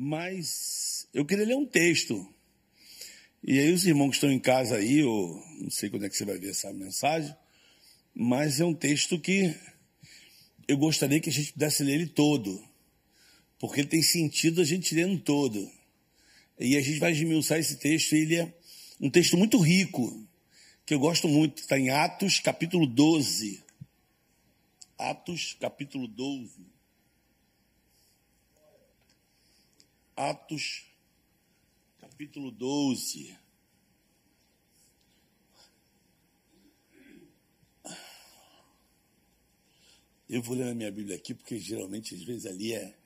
Mas eu queria ler um texto. E aí os irmãos que estão em casa aí, ou não sei quando é que você vai ver essa mensagem, mas é um texto que eu gostaria que a gente pudesse ler ele todo, porque ele tem sentido a gente lendo todo. E a gente vai esmiuçar esse texto, ele é um texto muito rico, que eu gosto muito, está em Atos capítulo 12. Atos capítulo 12. Atos, capítulo 12. Eu vou ler na minha Bíblia aqui, porque geralmente, às vezes, ali é,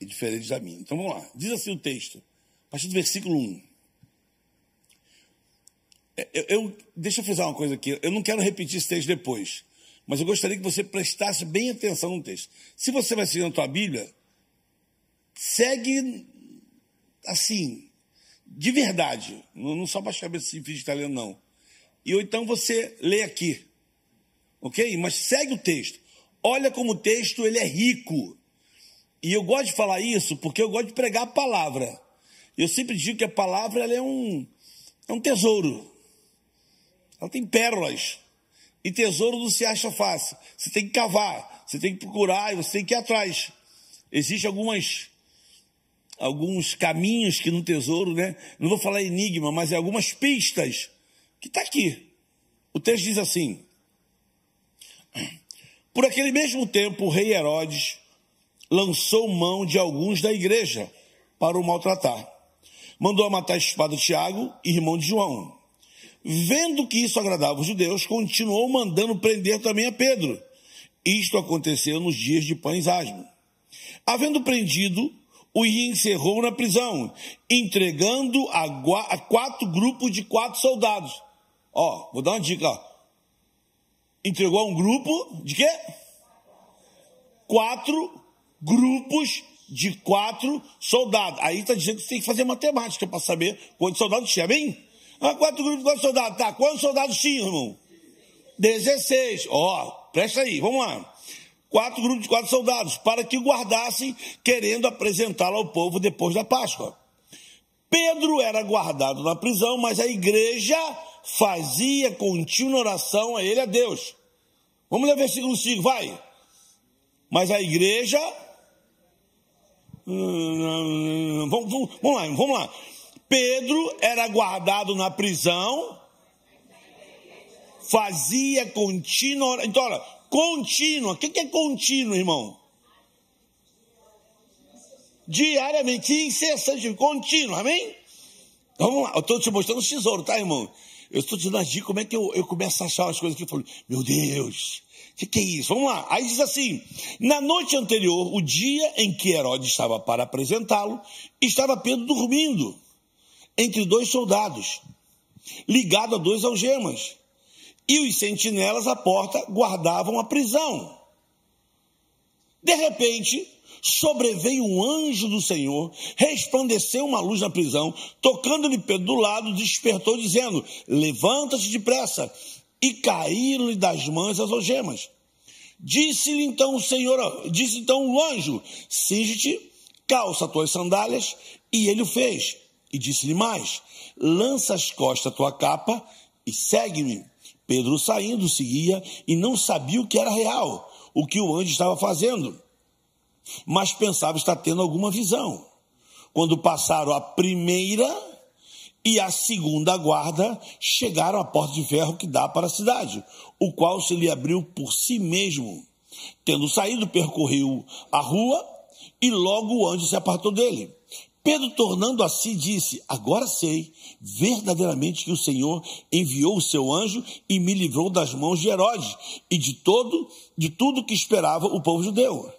é diferente da minha. Então vamos lá. Diz assim o texto, a partir do versículo 1. É, eu, eu, deixa eu fazer uma coisa aqui. Eu não quero repetir esse texto depois, mas eu gostaria que você prestasse bem atenção no texto. Se você vai seguir na tua Bíblia, segue assim, de verdade, não só baixa a cabeça assim, finge italiano, não. E ou então você lê aqui, ok? Mas segue o texto. Olha como o texto ele é rico. E eu gosto de falar isso porque eu gosto de pregar a palavra. Eu sempre digo que a palavra ela é, um, é um tesouro. Ela tem pérolas. E tesouro não se acha fácil. Você tem que cavar, você tem que procurar e você tem que ir atrás. Existem algumas alguns caminhos que no tesouro, né? Não vou falar enigma, mas é algumas pistas que está aqui. O texto diz assim: Por aquele mesmo tempo, o rei Herodes lançou mão de alguns da igreja para o maltratar. Mandou matar a espada Tiago, irmão de João. Vendo que isso agradava os judeus, continuou mandando prender também a Pedro. Isto aconteceu nos dias de pães asmo. Havendo prendido, o encerrou na prisão, entregando a, a, quatro grupos de quatro soldados. Ó, vou dar uma dica. Ó. Entregou a um grupo de quê? Quatro grupos de quatro soldados. Aí está dizendo que você tem que fazer matemática para saber quantos soldados tinha, bem? Ah, quatro grupos de quatro soldados. Tá, quantos soldados tinha, irmão? Dezesseis. Ó, presta aí, vamos lá quatro grupos de quatro soldados, para que guardassem, querendo apresentá-lo ao povo depois da Páscoa. Pedro era guardado na prisão, mas a igreja fazia contínua oração a ele, a Deus. Vamos ler versículo 5, vai. Mas a igreja. Vamos, vamos, vamos lá, vamos lá. Pedro era guardado na prisão, fazia contínua. Então, olha, Contínua. O que é contínuo, irmão? Diariamente, incessante, contínuo, amém? Vamos lá, eu estou te mostrando o tesouro, tá, irmão? Eu estou te dando as dicas, como é que eu, eu começo a achar as coisas que eu falo, meu Deus, o que, que é isso? Vamos lá. Aí diz assim: na noite anterior, o dia em que Herodes estava para apresentá-lo, estava Pedro dormindo entre dois soldados, ligado a dois algemas e os sentinelas à porta guardavam a prisão. De repente, sobreveio um anjo do Senhor, resplandeceu uma luz na prisão, tocando-lhe Pedro do lado, despertou, dizendo: Levanta-te depressa. E caíram-lhe das mãos as algemas. Disse-lhe então o Senhor, disse então o anjo: Singe-te, calça tuas sandálias. E ele o fez. E disse-lhe mais: Lança as costas a tua capa e segue-me. Pedro saindo seguia e não sabia o que era real, o que o anjo estava fazendo, mas pensava estar tendo alguma visão. Quando passaram a primeira e a segunda guarda, chegaram à porta de ferro que dá para a cidade, o qual se lhe abriu por si mesmo. Tendo saído, percorreu a rua e logo o anjo se apartou dele. Pedro, tornando a si, disse: Agora sei verdadeiramente que o Senhor enviou o seu anjo e me livrou das mãos de Herodes e de todo, de tudo que esperava o povo judeu.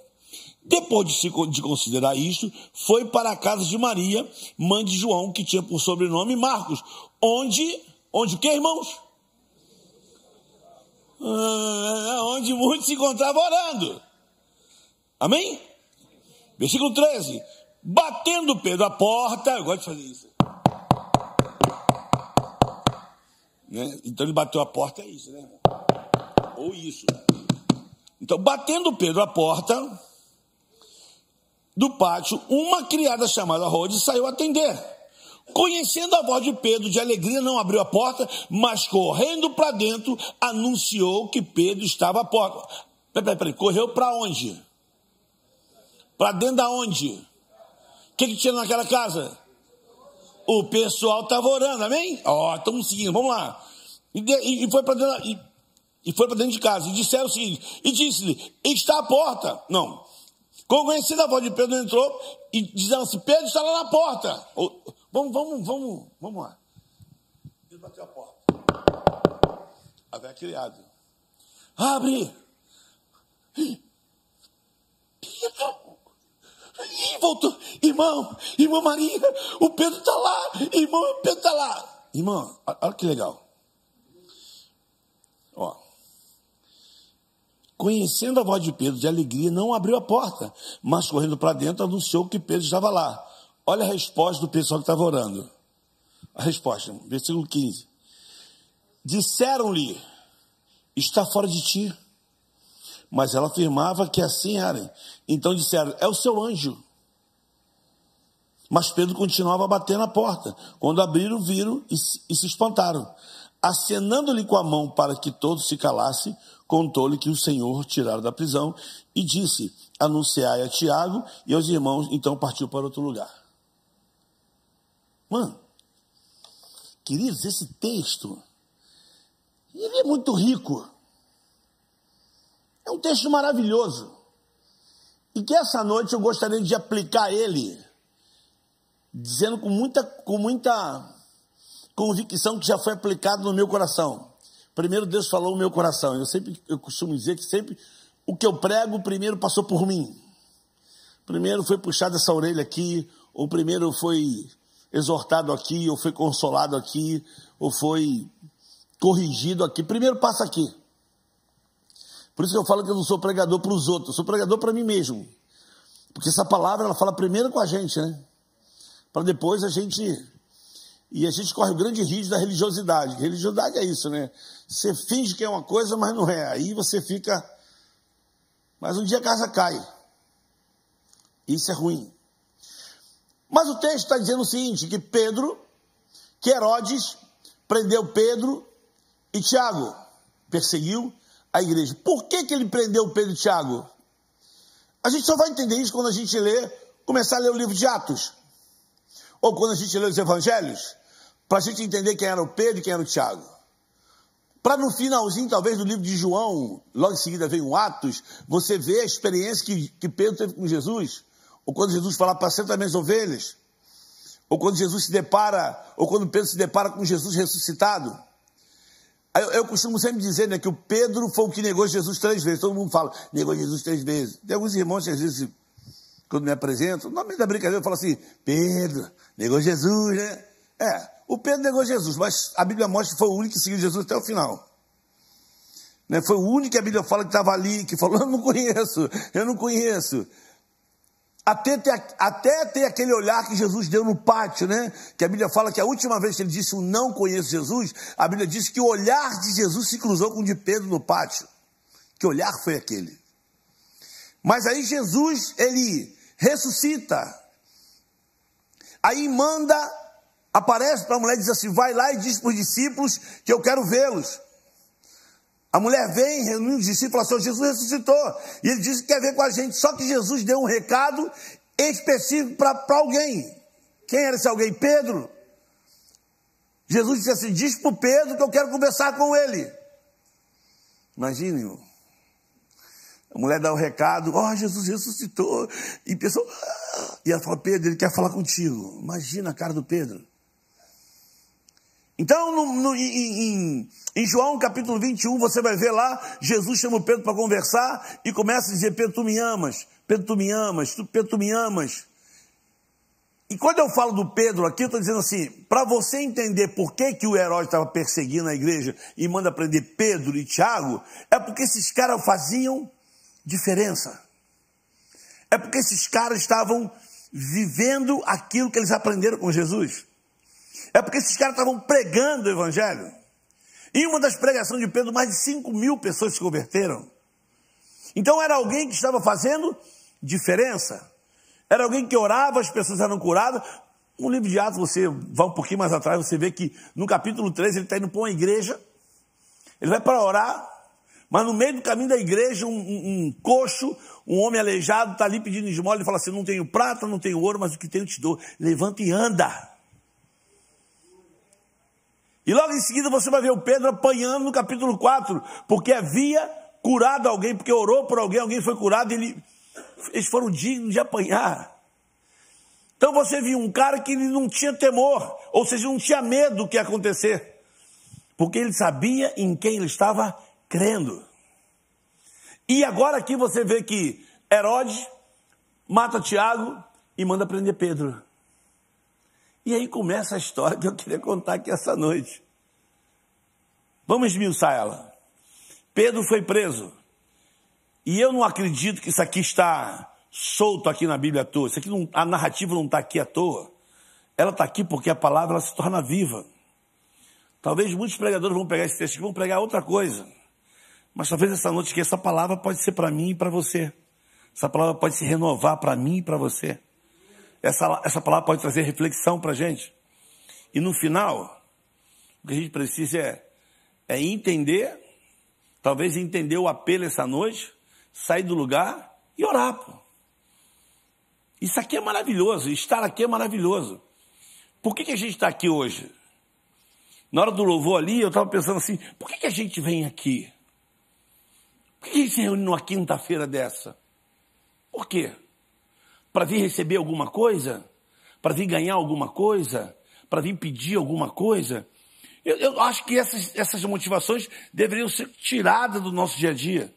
Depois de, se, de considerar isto, foi para a casa de Maria, mãe de João, que tinha por sobrenome Marcos, onde, onde o que, irmãos? Ah, onde muitos se encontravam orando. Amém? Versículo 13. Batendo Pedro a porta, eu gosto de fazer isso. Né? Então ele bateu a porta, é isso, né? Ou isso. Então, batendo Pedro a porta, do pátio, uma criada chamada Rode saiu atender. Conhecendo a voz de Pedro de alegria, não abriu a porta, mas correndo para dentro, anunciou que Pedro estava à porta. Peraí, peraí, peraí. correu para onde? Para dentro da onde? O que, que tinha naquela casa? O pessoal estava orando, amém? Ó, oh, estamos seguindo, vamos lá. E, de, e foi para dentro, e, e dentro de casa. E disseram o seguinte: e disse-lhe: está a porta. Não. Conhecida a voz de Pedro, entrou e dizendo assim: Pedro está lá na porta. Vamos, vamos, vamos, vamos lá. Ele bateu a porta. A velha criada. Abre! Pedro! Voltou. Irmão, irmã Maria, o Pedro está lá. Irmão, o Pedro está lá. Irmão, olha que legal. Ó. Conhecendo a voz de Pedro de alegria, não abriu a porta, mas correndo para dentro anunciou que Pedro estava lá. Olha a resposta do pessoal que estava orando. A resposta, versículo 15. Disseram-lhe: Está fora de ti. Mas ela afirmava que assim era. Então disseram: É o seu anjo. Mas Pedro continuava a bater na porta. Quando abriram, viram e, e se espantaram. Acenando-lhe com a mão para que todos se calassem, contou-lhe que o Senhor tirara da prisão e disse: Anunciai a Tiago e aos irmãos. Então partiu para outro lugar. Mano, queridos, esse texto, ele é muito rico. É um texto maravilhoso. E que essa noite eu gostaria de aplicar ele, dizendo com muita, com muita convicção que já foi aplicado no meu coração. Primeiro Deus falou no meu coração. Eu sempre, eu costumo dizer que sempre o que eu prego, primeiro passou por mim. Primeiro foi puxado essa orelha aqui, ou primeiro foi exortado aqui, ou foi consolado aqui, ou foi corrigido aqui. Primeiro passa aqui. Por isso eu falo que eu não sou pregador para os outros, eu sou pregador para mim mesmo. Porque essa palavra ela fala primeiro com a gente, né? Para depois a gente. E a gente corre o grande risco da religiosidade. Religiosidade é isso, né? Você finge que é uma coisa, mas não é. Aí você fica. Mas um dia a casa cai. Isso é ruim. Mas o texto está dizendo o seguinte: que Pedro, que Herodes prendeu Pedro e Tiago, perseguiu a igreja. Por que, que ele prendeu Pedro e Tiago? A gente só vai entender isso quando a gente lê, começar a ler o livro de Atos. Ou quando a gente lê os evangelhos, para a gente entender quem era o Pedro e quem era o Tiago. Para no finalzinho, talvez, do livro de João, logo em seguida vem o Atos, você vê a experiência que, que Pedro teve com Jesus. Ou quando Jesus fala, apacenta minhas ovelhas. Ou quando Jesus se depara, ou quando Pedro se depara com Jesus ressuscitado. Eu, eu, costumo sempre dizer né, que o Pedro foi o que negou Jesus três vezes. Todo mundo fala, negou Jesus três vezes. Tem alguns irmãos que às vezes, quando me apresentam, no meio da brincadeira, eu falo assim: Pedro, negou Jesus, né? É, o Pedro negou Jesus, mas a Bíblia mostra que foi o único que seguiu Jesus até o final. Né? Foi o único que a Bíblia fala que estava ali, que falou: Eu não conheço, eu não conheço. Até ter, até ter aquele olhar que Jesus deu no pátio, né? Que a Bíblia fala que a última vez que ele disse o não conheço Jesus, a Bíblia diz que o olhar de Jesus se cruzou com o de Pedro no pátio. Que olhar foi aquele? Mas aí Jesus, ele ressuscita. Aí manda, aparece para a mulher e diz assim: vai lá e diz para os discípulos que eu quero vê-los. A mulher vem, reúne os discípulos, fala assim, Jesus ressuscitou. E ele disse que quer ver com a gente. Só que Jesus deu um recado específico para alguém. Quem era esse alguém? Pedro. Jesus disse assim: diz para o Pedro que eu quero conversar com ele. Imagine, a mulher dá o um recado, ó, oh, Jesus ressuscitou. E pessoa, ah", e ela fala, Pedro, ele quer falar contigo. Imagina a cara do Pedro. Então, no, no, em, em, João capítulo 21, você vai ver lá, Jesus chama o Pedro para conversar e começa a dizer: Pedro, tu me amas, Pedro, tu me amas, tu, Pedro, tu me amas. E quando eu falo do Pedro aqui, eu estou dizendo assim: para você entender por que, que o herói estava perseguindo a igreja e manda prender Pedro e Tiago, é porque esses caras faziam diferença. É porque esses caras estavam vivendo aquilo que eles aprenderam com Jesus. É porque esses caras estavam pregando o evangelho. Em uma das pregações de Pedro, mais de 5 mil pessoas se converteram. Então era alguém que estava fazendo diferença. Era alguém que orava, as pessoas eram curadas. No livro de Atos, você vai um pouquinho mais atrás, você vê que no capítulo 3 ele está indo para uma igreja, ele vai para orar, mas no meio do caminho da igreja, um, um, um coxo, um homem aleijado, está ali pedindo esmola, ele fala assim: Não tenho prata, não tenho ouro, mas o que tenho te dou. Levanta e anda. E logo em seguida você vai ver o Pedro apanhando no capítulo 4, porque havia curado alguém, porque orou por alguém, alguém foi curado, ele, eles foram dignos de apanhar. Então você viu um cara que ele não tinha temor, ou seja, não tinha medo do que ia acontecer, porque ele sabia em quem ele estava crendo. E agora aqui você vê que Herodes mata Tiago e manda prender Pedro. E aí começa a história que eu queria contar aqui essa noite. Vamos esmiuçar ela. Pedro foi preso. E eu não acredito que isso aqui está solto aqui na Bíblia à toa. Isso aqui não, a narrativa não está aqui à toa. Ela está aqui porque a palavra se torna viva. Talvez muitos pregadores vão pegar esse texto e vão pregar outra coisa. Mas talvez essa noite que essa palavra pode ser para mim e para você. Essa palavra pode se renovar para mim e para você. Essa, essa palavra pode trazer reflexão para a gente. E no final, o que a gente precisa é, é entender, talvez entender o apelo essa noite, sair do lugar e orar. Pô. Isso aqui é maravilhoso, estar aqui é maravilhoso. Por que, que a gente está aqui hoje? Na hora do louvor ali, eu estava pensando assim: por que, que a gente vem aqui? Por que a gente se reúne numa quinta-feira dessa? Por quê? Para vir receber alguma coisa, para vir ganhar alguma coisa, para vir pedir alguma coisa. Eu, eu acho que essas, essas motivações deveriam ser tiradas do nosso dia a dia.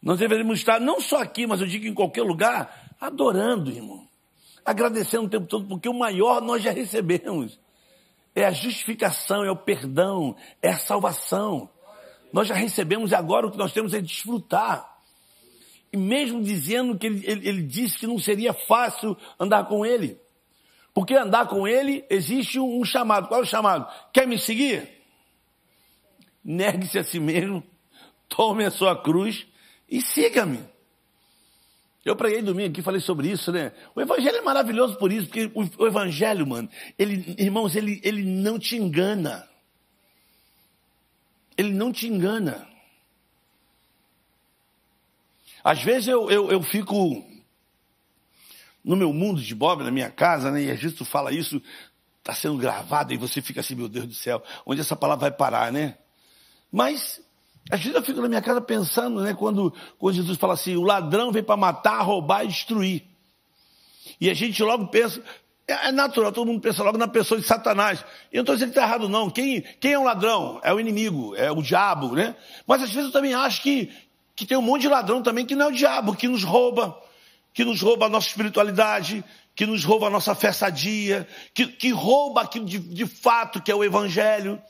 Nós deveríamos estar, não só aqui, mas eu digo em qualquer lugar, adorando, irmão. Agradecendo o tempo todo, porque o maior nós já recebemos. É a justificação, é o perdão, é a salvação. Nós já recebemos e agora o que nós temos é desfrutar. E mesmo dizendo que ele, ele, ele disse que não seria fácil andar com ele. Porque andar com ele existe um chamado. Qual é o chamado? Quer me seguir? Negue-se a si mesmo, tome a sua cruz e siga-me. Eu preguei domingo aqui, falei sobre isso, né? O evangelho é maravilhoso por isso, porque o, evangelho, mano, ele, irmãos, ele, ele não te engana. Ele não te engana. Às vezes eu, eu, eu fico no meu mundo de Bob, na minha casa, né? E tu fala isso, está sendo gravado, e você fica assim, meu Deus do céu, onde essa palavra vai parar, né? Mas, às vezes eu fico na minha casa pensando, né? Quando, quando Jesus fala assim, o ladrão vem para matar, roubar e destruir. E a gente logo pensa, é, é natural, todo mundo pensa logo na pessoa de Satanás. Eu não estou dizendo que está errado, não. Quem, quem é um ladrão? É o inimigo, é o diabo, né? Mas às vezes eu também acho que, que tem um monte de ladrão também que não é o diabo, que nos rouba, que nos rouba a nossa espiritualidade, que nos rouba a nossa fé sadia, que, que rouba aquilo de, de fato que é o evangelho,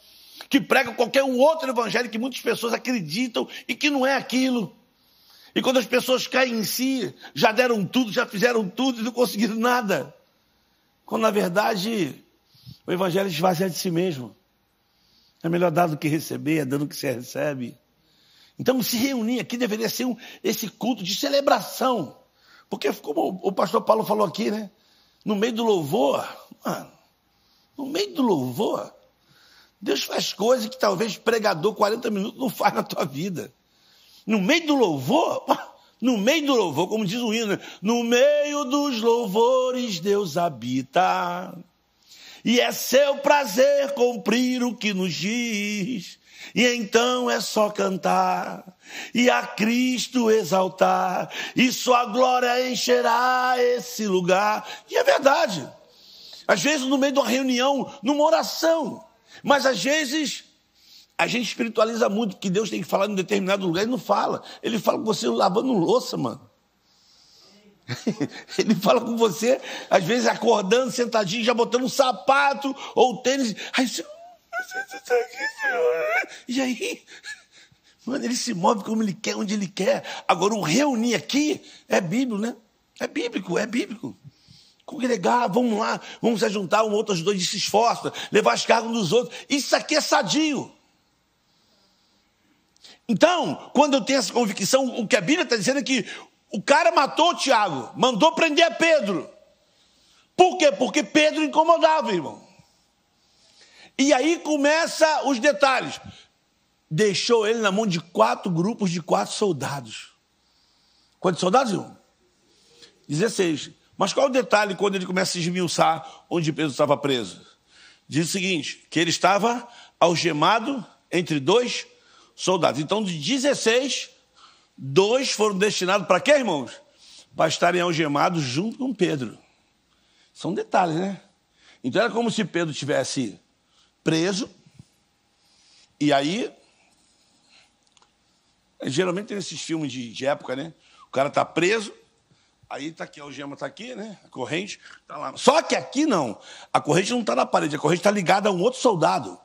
que prega qualquer outro evangelho que muitas pessoas acreditam e que não é aquilo. E quando as pessoas caem em si, já deram tudo, já fizeram tudo e não conseguiram nada. Quando na verdade o evangelho esvazia de si mesmo. É melhor dar do que receber, é dando que se recebe. Então, se reunir aqui deveria ser um, esse culto de celebração. Porque, como o pastor Paulo falou aqui, né? No meio do louvor, mano, no meio do louvor, Deus faz coisas que talvez pregador 40 minutos não faz na tua vida. No meio do louvor, no meio do louvor, como diz o hino, né? no meio dos louvores Deus habita. E é seu prazer cumprir o que nos diz. E então é só cantar e a Cristo exaltar, e sua glória encherá esse lugar. E é verdade. Às vezes, no meio de uma reunião, numa oração, mas às vezes a gente espiritualiza muito, que Deus tem que falar em um determinado lugar e não fala. Ele fala com você lavando louça, mano. Ele fala com você, às vezes acordando, sentadinho, já botando um sapato ou tênis. Aí você, e aí, mano, ele se move como ele quer, onde ele quer. Agora, o reunir aqui é bíblico, né? É bíblico, é bíblico. Congregar, vamos lá, vamos se juntar, um outro dois se esforça, levar as cargas dos outros. Isso aqui é sadio. Então, quando eu tenho essa convicção, o que a Bíblia está dizendo é que O cara matou o Tiago, mandou prender Pedro. Por quê? Porque Pedro incomodava, irmão. E aí começa os detalhes. Deixou ele na mão de quatro grupos de quatro soldados. Quantos soldados, irmão? 16. Mas qual o detalhe quando ele começa a esmiuçar onde Pedro estava preso? Diz o seguinte: que ele estava algemado entre dois soldados. Então, de 16, dois foram destinados para quê, irmãos? Para estarem algemados junto com Pedro. São detalhes, né? Então era como se Pedro tivesse preso, e aí. Geralmente tem esses filmes de, de época, né? O cara está preso, aí está aqui, a algema está aqui, né? A corrente está lá. Só que aqui não. A corrente não está na parede, a corrente está ligada a um outro soldado.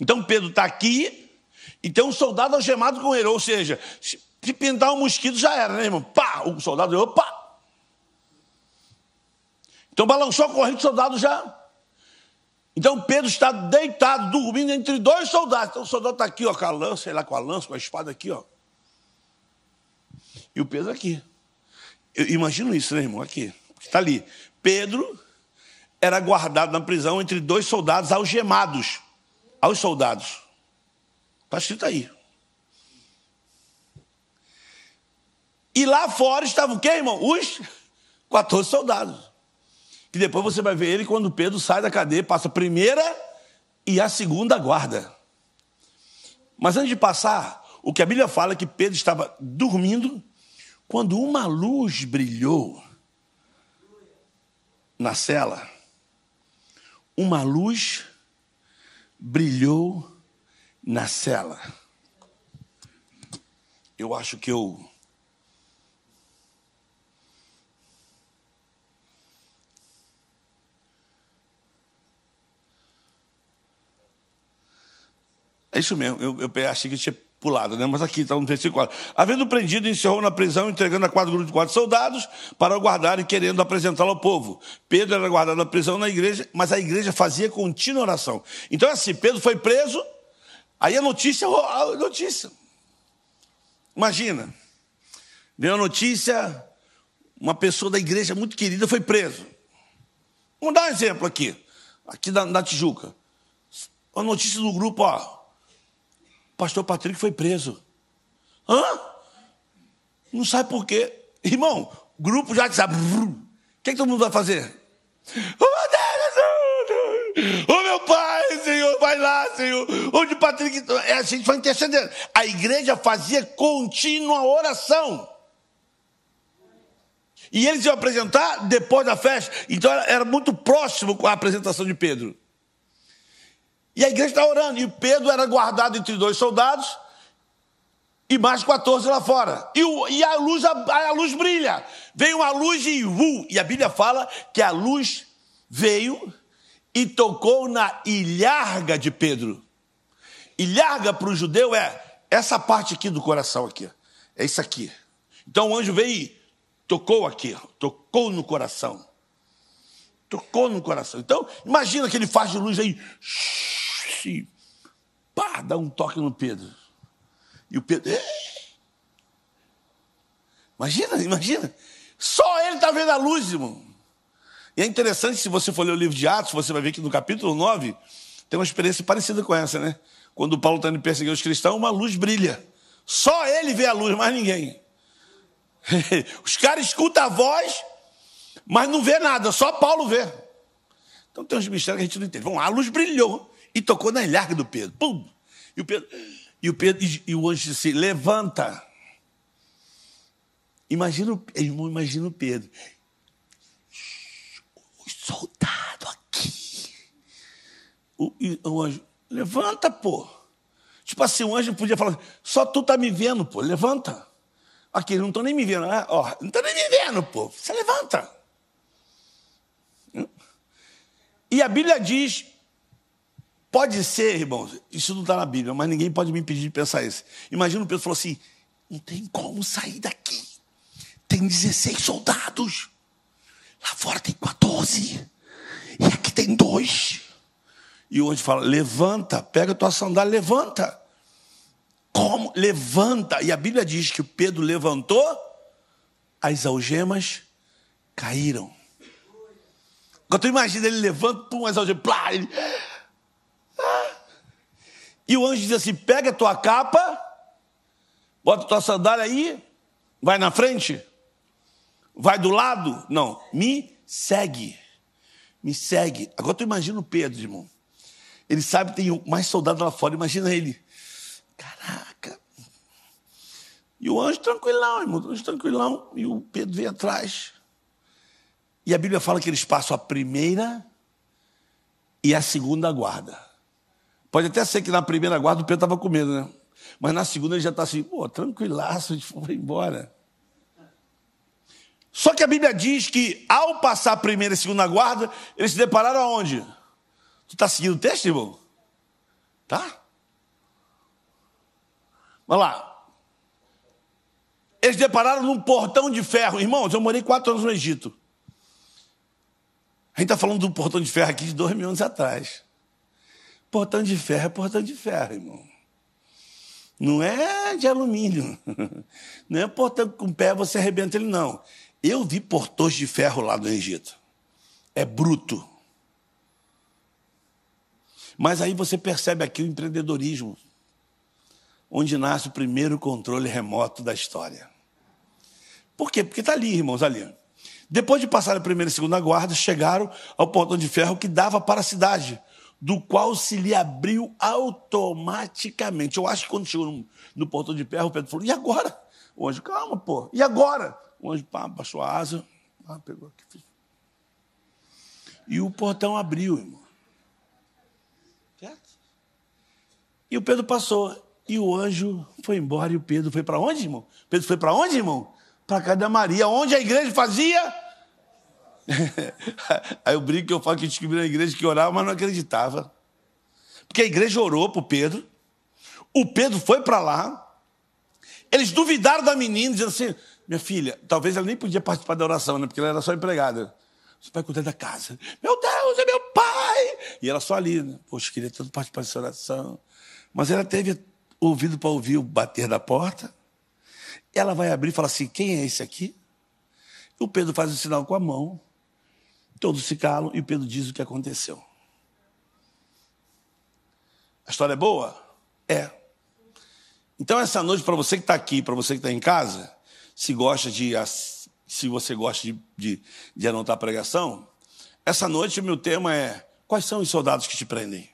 Então Pedro está aqui e tem um soldado algemado com ele. Ou seja, se pintar um mosquito já era, né, irmão? Pá! O soldado, opa! Então balançou a corrente, o soldado já. Então Pedro está deitado, dormindo entre dois soldados. Então o soldado está aqui, ó, com a lança, sei lá, com a lança, com a espada aqui, ó. E o Pedro aqui. Eu imagino isso, né, irmão? Aqui. Está ali. Pedro era guardado na prisão entre dois soldados algemados. Aos soldados. Está escrito aí. E lá fora estavam o quê, irmão? Os 14 soldados. Que depois você vai ver ele quando Pedro sai da cadeia, passa a primeira e a segunda guarda. Mas antes de passar, o que a Bíblia fala é que Pedro estava dormindo quando uma luz brilhou na cela. Uma luz brilhou na cela. Eu acho que eu É isso mesmo, eu, eu achei que tinha pulado, né? mas aqui está no versículo 4. Havendo prendido, encerrou na prisão, entregando a quatro grupos de quatro soldados para o guardarem, querendo apresentá-lo ao povo. Pedro era guardado na prisão na igreja, mas a igreja fazia contínua oração. Então, assim, Pedro foi preso, aí a notícia, a notícia. Imagina, veio a notícia, uma pessoa da igreja muito querida foi preso. Vamos dar um exemplo aqui, aqui da, da Tijuca. A notícia do grupo, ó, pastor Patrick foi preso. Hã? Não sabe por quê. Irmão, grupo já sabe. O que, é que todo mundo vai fazer? Oh, meu pai, Senhor, vai lá, Senhor. Onde Patrick. É, a gente vai intercedendo. A igreja fazia contínua oração. E eles iam apresentar depois da festa. Então era muito próximo com a apresentação de Pedro. E a igreja está orando. E Pedro era guardado entre dois soldados e mais 14 lá fora. E, o, e a, luz, a, a, luz brilha. Veio uma luz e uh, E a Bíblia fala que a luz veio e tocou na ilharga de Pedro. Ilharga para o judeu é essa parte aqui do coração aqui. É isso aqui. Então o anjo veio e tocou aqui, tocou no coração. Tocou no coração. Então, imagina que ele faz de luz aí e pá, dá um toque no Pedro. E o Pedro. Imagina, imagina. Só ele está vendo a luz, irmão. E é interessante, se você for ler o livro de Atos, você vai ver que no capítulo 9 tem uma experiência parecida com essa, né? Quando Paulo está indo perseguir os cristãos, uma luz brilha. Só ele vê a luz, mais ninguém. Os caras escutam a voz, mas não vê nada, só Paulo vê. Então tem uns mistérios que a gente não entende. Vamos lá, a luz brilhou e tocou na ilharga do Pedro. Pum! E o Pedro, e o, Pedro, e o anjo disse: levanta. Imagina, irmão, imagina o Pedro. O soldado aqui. O, o anjo, levanta, pô. Tipo assim, o anjo podia falar: só tu tá me vendo, pô, levanta. Aqui, não estão nem me vendo, né? Ó, não estão nem me vendo, pô. Você levanta. E a Bíblia diz Pode ser, irmãos, isso não está na Bíblia, mas ninguém pode me impedir de pensar isso. Imagina o Pedro falou assim: não tem como sair daqui. Tem 16 soldados. Lá fora tem 14. E aqui tem dois. E anjo fala: levanta, pega tua sandália, levanta. Como? Levanta. E a Bíblia diz que o Pedro levantou as algemas caíram. Agora tu imagina, ele levanta, pum, as algemas, plá, ele... E o anjo diz assim: pega a tua capa, bota a tua sandália aí, vai na frente, vai do lado. Não, me segue, me segue. Agora tu imagina o Pedro, irmão. Ele sabe que tem mais soldados lá fora, imagina ele. Caraca. E o anjo tranquilão, irmão, o anjo tranquilão. E o Pedro vem atrás. E a Bíblia fala que eles passam a primeira e a segunda guarda. Pode até ser que na primeira guarda o Pedro estava com medo, né? Mas na segunda ele já está assim, pô, tranquilaço, a gente foi embora. Só que a Bíblia diz que ao passar a primeira e segunda guarda, eles se depararam aonde? Tu está seguindo o texto, irmão? Tá? Vamos lá. Eles depararam num portão de ferro. Irmãos, eu morei quatro anos no Egito. A gente está falando do portão de ferro aqui de dois mil anos atrás. Portão de ferro é portão de ferro, irmão. Não é de alumínio. Não é portão com o pé você arrebenta ele, não. Eu vi portões de ferro lá no Egito. É bruto. Mas aí você percebe aqui o empreendedorismo, onde nasce o primeiro controle remoto da história. Por quê? Porque está ali, irmãos, ali. Depois de passar a primeira e segunda guarda, chegaram ao portão de ferro que dava para a cidade, do qual se lhe abriu automaticamente. Eu acho que quando chegou no, no portão de ferro, o Pedro falou: e agora? O anjo, calma, pô, e agora? O anjo pá, baixou a asa, pá, pegou aqui. E o portão abriu, irmão. Certo? E o Pedro passou. E o anjo foi embora. E o Pedro foi para onde, irmão? Pedro foi para onde, irmão? Para casa da Maria. Onde a igreja fazia? Aí eu brinco que eu falo que descobri na igreja que orava, mas não acreditava. Porque a igreja orou para o Pedro. O Pedro foi para lá. Eles duvidaram da menina, dizendo assim: minha filha, talvez ela nem podia participar da oração, né? Porque ela era só empregada. Você vai cuidar da casa. Meu Deus, é meu pai! E ela só ali, né? Poxa, queria tanto participar dessa oração. Mas ela teve ouvido para ouvir o bater da porta. Ela vai abrir e fala assim: quem é esse aqui? E o Pedro faz o sinal com a mão. Todos se calam e Pedro diz o que aconteceu. A história é boa? É. Então, essa noite, para você que está aqui, para você que está em casa, se gosta de se você gosta de, de, de anotar a pregação, essa noite o meu tema é quais são os soldados que te prendem?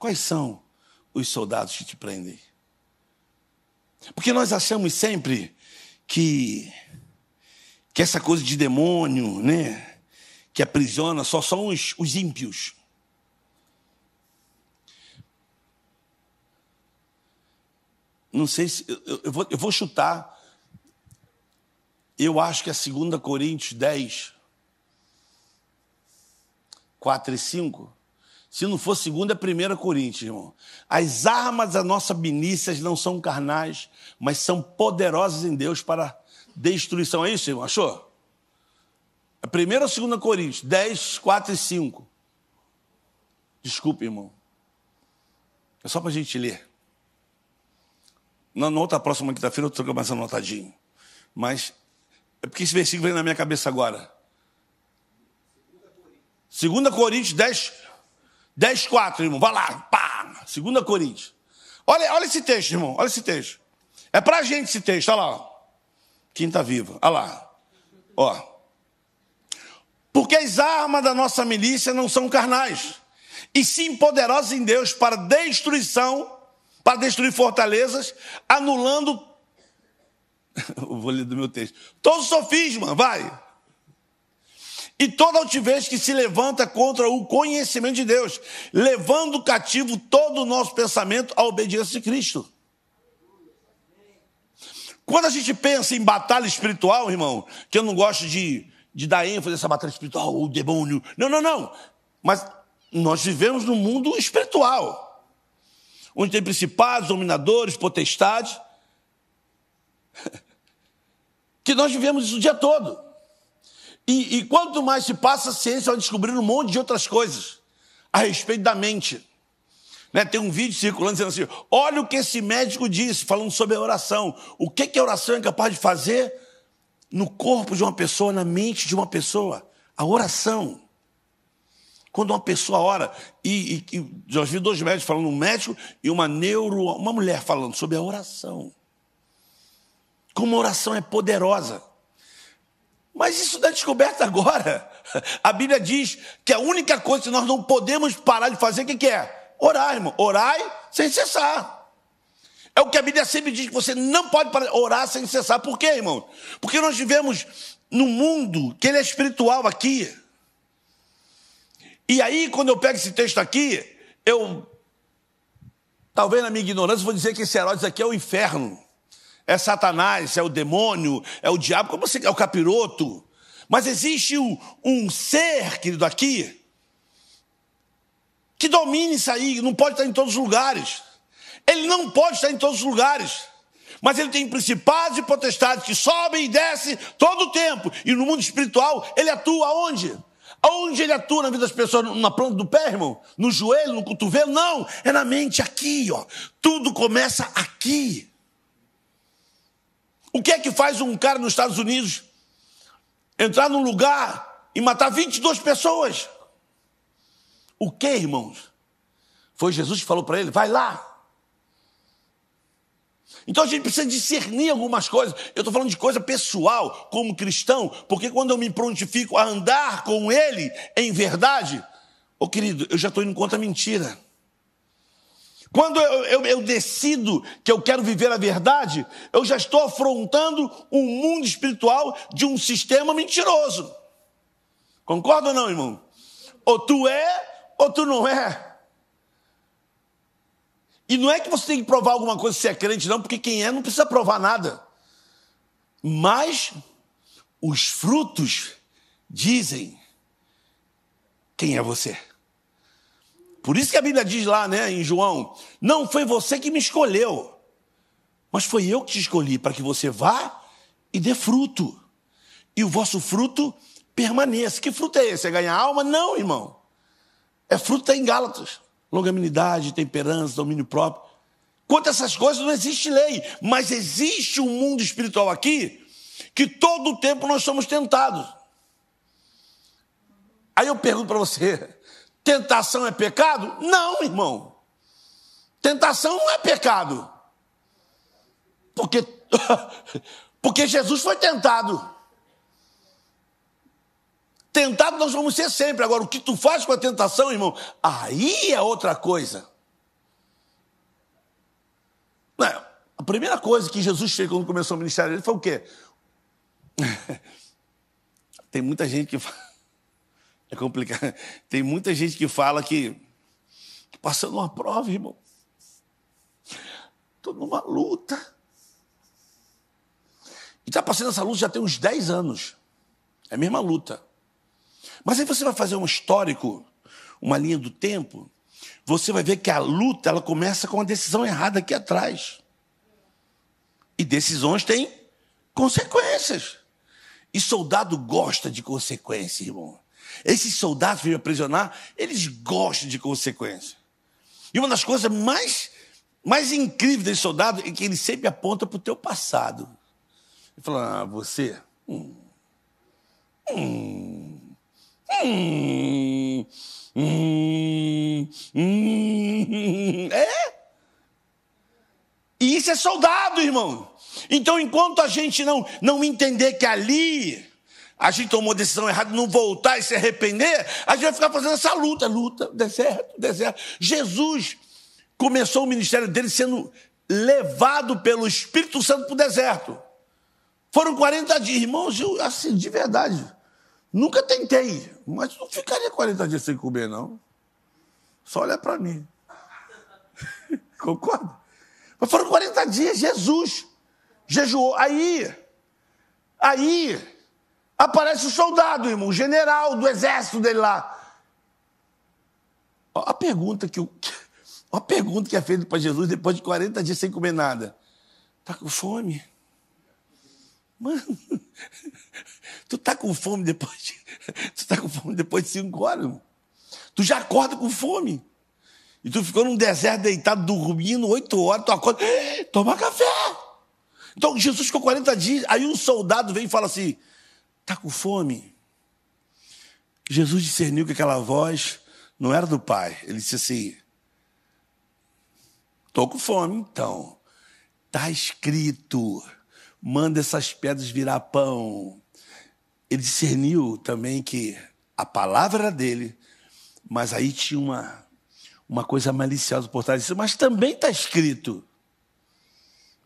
Quais são os soldados que te prendem? Porque nós achamos sempre que, que essa coisa de demônio, né, que aprisiona, só são os, os ímpios. Não sei se. Eu, eu, vou, eu vou chutar eu acho que é 2 Coríntios 10, 4 e 5. Se não for 2, é 1 Coríntios, irmão. As armas da nossa benícias não são carnais, mas são poderosas em Deus para destruição. É isso, irmão? Achou? É 1 ou 2 Coríntios 10, 4 e 5. Desculpe, irmão. É só para a gente ler. Na, outra próxima quinta-feira eu estou mais anotadinho. Mas é porque esse versículo vem na minha cabeça agora. 2 Coríntios 10, 10 4, irmão. Vai lá, pá. 2 Coríntios. Olha, olha esse texto, irmão. Olha esse texto. É pra gente esse texto, olha lá. Quinta viva. Olha lá. Ó. Porque as armas da nossa milícia não são carnais, e sim poderosas em Deus para destruição, para destruir fortalezas, anulando vou ler do meu texto. Todo sofisma, vai. E toda altivez que se levanta contra o conhecimento de Deus, levando cativo todo o nosso pensamento à obediência de Cristo. Quando a gente pensa em batalha espiritual, irmão, que eu não gosto de, de dar ênfase nessa batalha espiritual, o demônio. Não, não, não. Mas nós vivemos num mundo espiritual, onde tem principados, dominadores, potestades que nós vivemos isso o dia todo. E, e quanto mais se passa, a ciência vai descobrindo um monte de outras coisas a respeito da mente. Né, tem um vídeo circulando dizendo assim: olha o que esse médico disse, falando sobre a oração. O que, que a oração é capaz de fazer no corpo de uma pessoa, na mente de uma pessoa. A oração. Quando uma pessoa ora, e, e, e já vi dois médicos falando, um médico e uma neuro, uma mulher falando sobre a oração. Como a oração é poderosa. Mas isso não é descoberto agora. A Bíblia diz que a única coisa que nós não podemos parar de fazer, o que, que é? Orar, irmão. Orai sem cessar. É o que a Bíblia sempre diz, que você não pode orar sem cessar. Por quê, irmão? Porque nós vivemos num mundo que ele é espiritual aqui. E aí, quando eu pego esse texto aqui, eu, talvez na minha ignorância, vou dizer que esse Herodes aqui é o inferno. É Satanás, é o demônio, é o diabo, como você é o capiroto. Mas existe um, um ser, querido, aqui, que domina isso aí, não pode estar em todos os lugares. Ele não pode estar em todos os lugares. Mas ele tem principados e potestades que sobem e descem todo o tempo. E no mundo espiritual, ele atua onde? Aonde ele atua na vida das pessoas? Na planta do pé, irmão? No joelho, no cotovelo? Não, é na mente aqui, ó. Tudo começa aqui. O que é que faz um cara nos Estados Unidos entrar num lugar e matar 22 pessoas? O que, irmãos? Foi Jesus que falou para ele: vai lá, então a gente precisa discernir algumas coisas. Eu estou falando de coisa pessoal, como cristão, porque quando eu me prontifico a andar com Ele em verdade, ô oh, querido, eu já estou indo contra a mentira. Quando eu, eu, eu, decido que eu quero viver a verdade, eu já estou afrontando um mundo espiritual de um sistema mentiroso. Concorda ou não, irmão? Ou tu é, ou tu não é. E não é que você tem que provar alguma coisa se é crente, não, porque quem é não precisa provar nada. Mas os frutos dizem quem é você. Por isso que a Bíblia diz lá, né, em João: não foi você que me escolheu, mas foi eu que te escolhi para que você vá e dê fruto. E o vosso fruto permaneça. Que fruto é esse? É ganhar alma? Não, irmão. É fruto em Gálatas longanimidade, temperança, domínio próprio. Quanto a essas coisas, não existe lei, mas existe um mundo espiritual aqui que todo o tempo nós somos tentados. Aí eu pergunto para você: tentação é pecado? Não, irmão. Tentação não é pecado. Porque, porque Jesus foi tentado. Tentado nós vamos ser sempre. Agora, o que tu faz com a tentação, irmão, aí é outra coisa. Não, a primeira coisa que Jesus fez quando começou o ministério dele foi o quê? Tem muita gente que fala. É complicado. Tem muita gente que fala que passando uma prova, irmão. Estou numa luta. E está passando essa luta já tem uns 10 anos. É a mesma luta. Mas aí você vai fazer um histórico, uma linha do tempo, você vai ver que a luta ela começa com uma decisão errada aqui atrás. E decisões têm consequências. E soldado gosta de consequência, irmão. Esses soldados que vêm aprisionar, eles gostam de consequência. E uma das coisas mais, mais incríveis desse soldado é que ele sempre aponta para o teu passado. Ele fala, ah, você. Hum, hum, Hum, hum, hum, é? E isso é soldado, irmão. Então, enquanto a gente não, não entender que ali a gente tomou decisão errada, não voltar e se arrepender, a gente vai ficar fazendo essa luta, luta, deserto, deserto. Jesus começou o ministério dele sendo levado pelo Espírito Santo para o deserto. Foram 40 dias, irmãos, assim, de verdade. Nunca tentei, mas não ficaria 40 dias sem comer, não. Só olha para mim. Concorda? Mas foram 40 dias, Jesus jejuou. Aí, aí, aparece o soldado, irmão, o general do exército dele lá. A pergunta que, a pergunta que é feita para Jesus depois de 40 dias sem comer nada. Está com fome? Mano, tu tá com fome depois de, tu tá com fome depois de cinco horas. Tu já acorda com fome. E tu ficou num deserto deitado, dormindo, oito horas, tu acorda, toma café. Então Jesus ficou 40 dias, aí um soldado vem e fala assim: está com fome? Jesus discerniu que aquela voz não era do pai. Ele disse assim: estou com fome, então. Está escrito: manda essas pedras virar pão. Ele discerniu também que a palavra era dele, mas aí tinha uma, uma coisa maliciosa por trás disso. Mas também está escrito.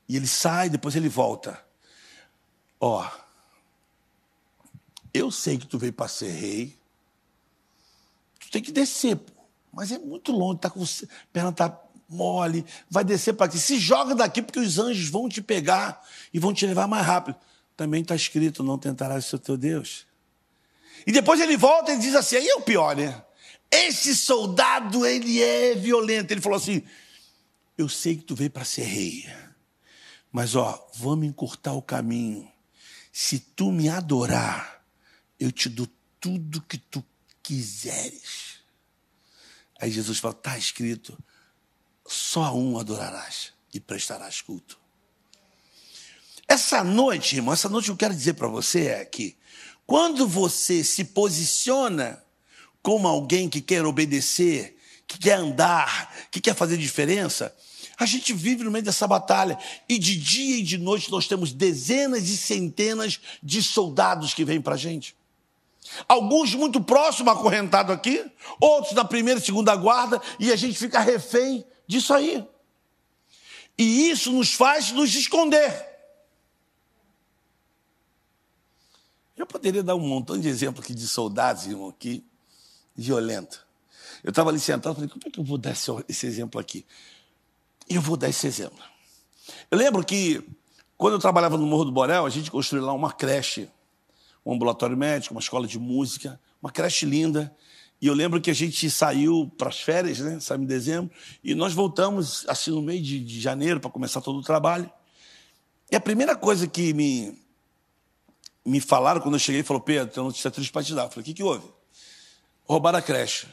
E ele sai, depois ele volta. Ó, eu sei que tu veio para ser rei. Tu tem que descer, pô. Mas é muito longe, tá com você, perna tá mole, vai descer para aqui. Se joga daqui porque os anjos vão te pegar e vão te levar mais rápido. Também está escrito: não tentarás ser teu Deus. E depois ele volta e diz assim: aí é o pior, né? Esse soldado, ele é violento. Ele falou assim: eu sei que tu veio para ser rei. Mas ó, vamos encurtar o caminho. Se tu me adorar, eu te dou tudo que tu quiseres. Aí Jesus fala: está escrito, só a um adorarás e prestarás culto. Essa noite, irmão, essa noite eu quero dizer para você é que quando você se posiciona como alguém que quer obedecer, que quer andar, que quer fazer diferença, a gente vive no meio dessa batalha e de dia e de noite nós temos dezenas e centenas de soldados que vêm para a gente. Alguns muito próximos, acorrentados aqui, outros na primeira e segunda guarda, e a gente fica refém disso aí. E isso nos faz nos esconder. Eu poderia dar um montão de exemplos aqui de soldados, irmão, aqui, violento. Eu estava ali sentado, falei, como é que eu vou dar esse, esse exemplo aqui? Eu vou dar esse exemplo. Eu lembro que, quando eu trabalhava no Morro do Borel, a gente construiu lá uma creche, um ambulatório médico, uma escola de música, uma creche linda. E eu lembro que a gente saiu para as férias, né? Saímos em dezembro, e nós voltamos assim no meio de, de janeiro para começar todo o trabalho. E a primeira coisa que me, me falaram quando eu cheguei, falou, Pedro, tem uma notícia triste para te dar. Eu falei, o que, que houve? Roubaram a creche.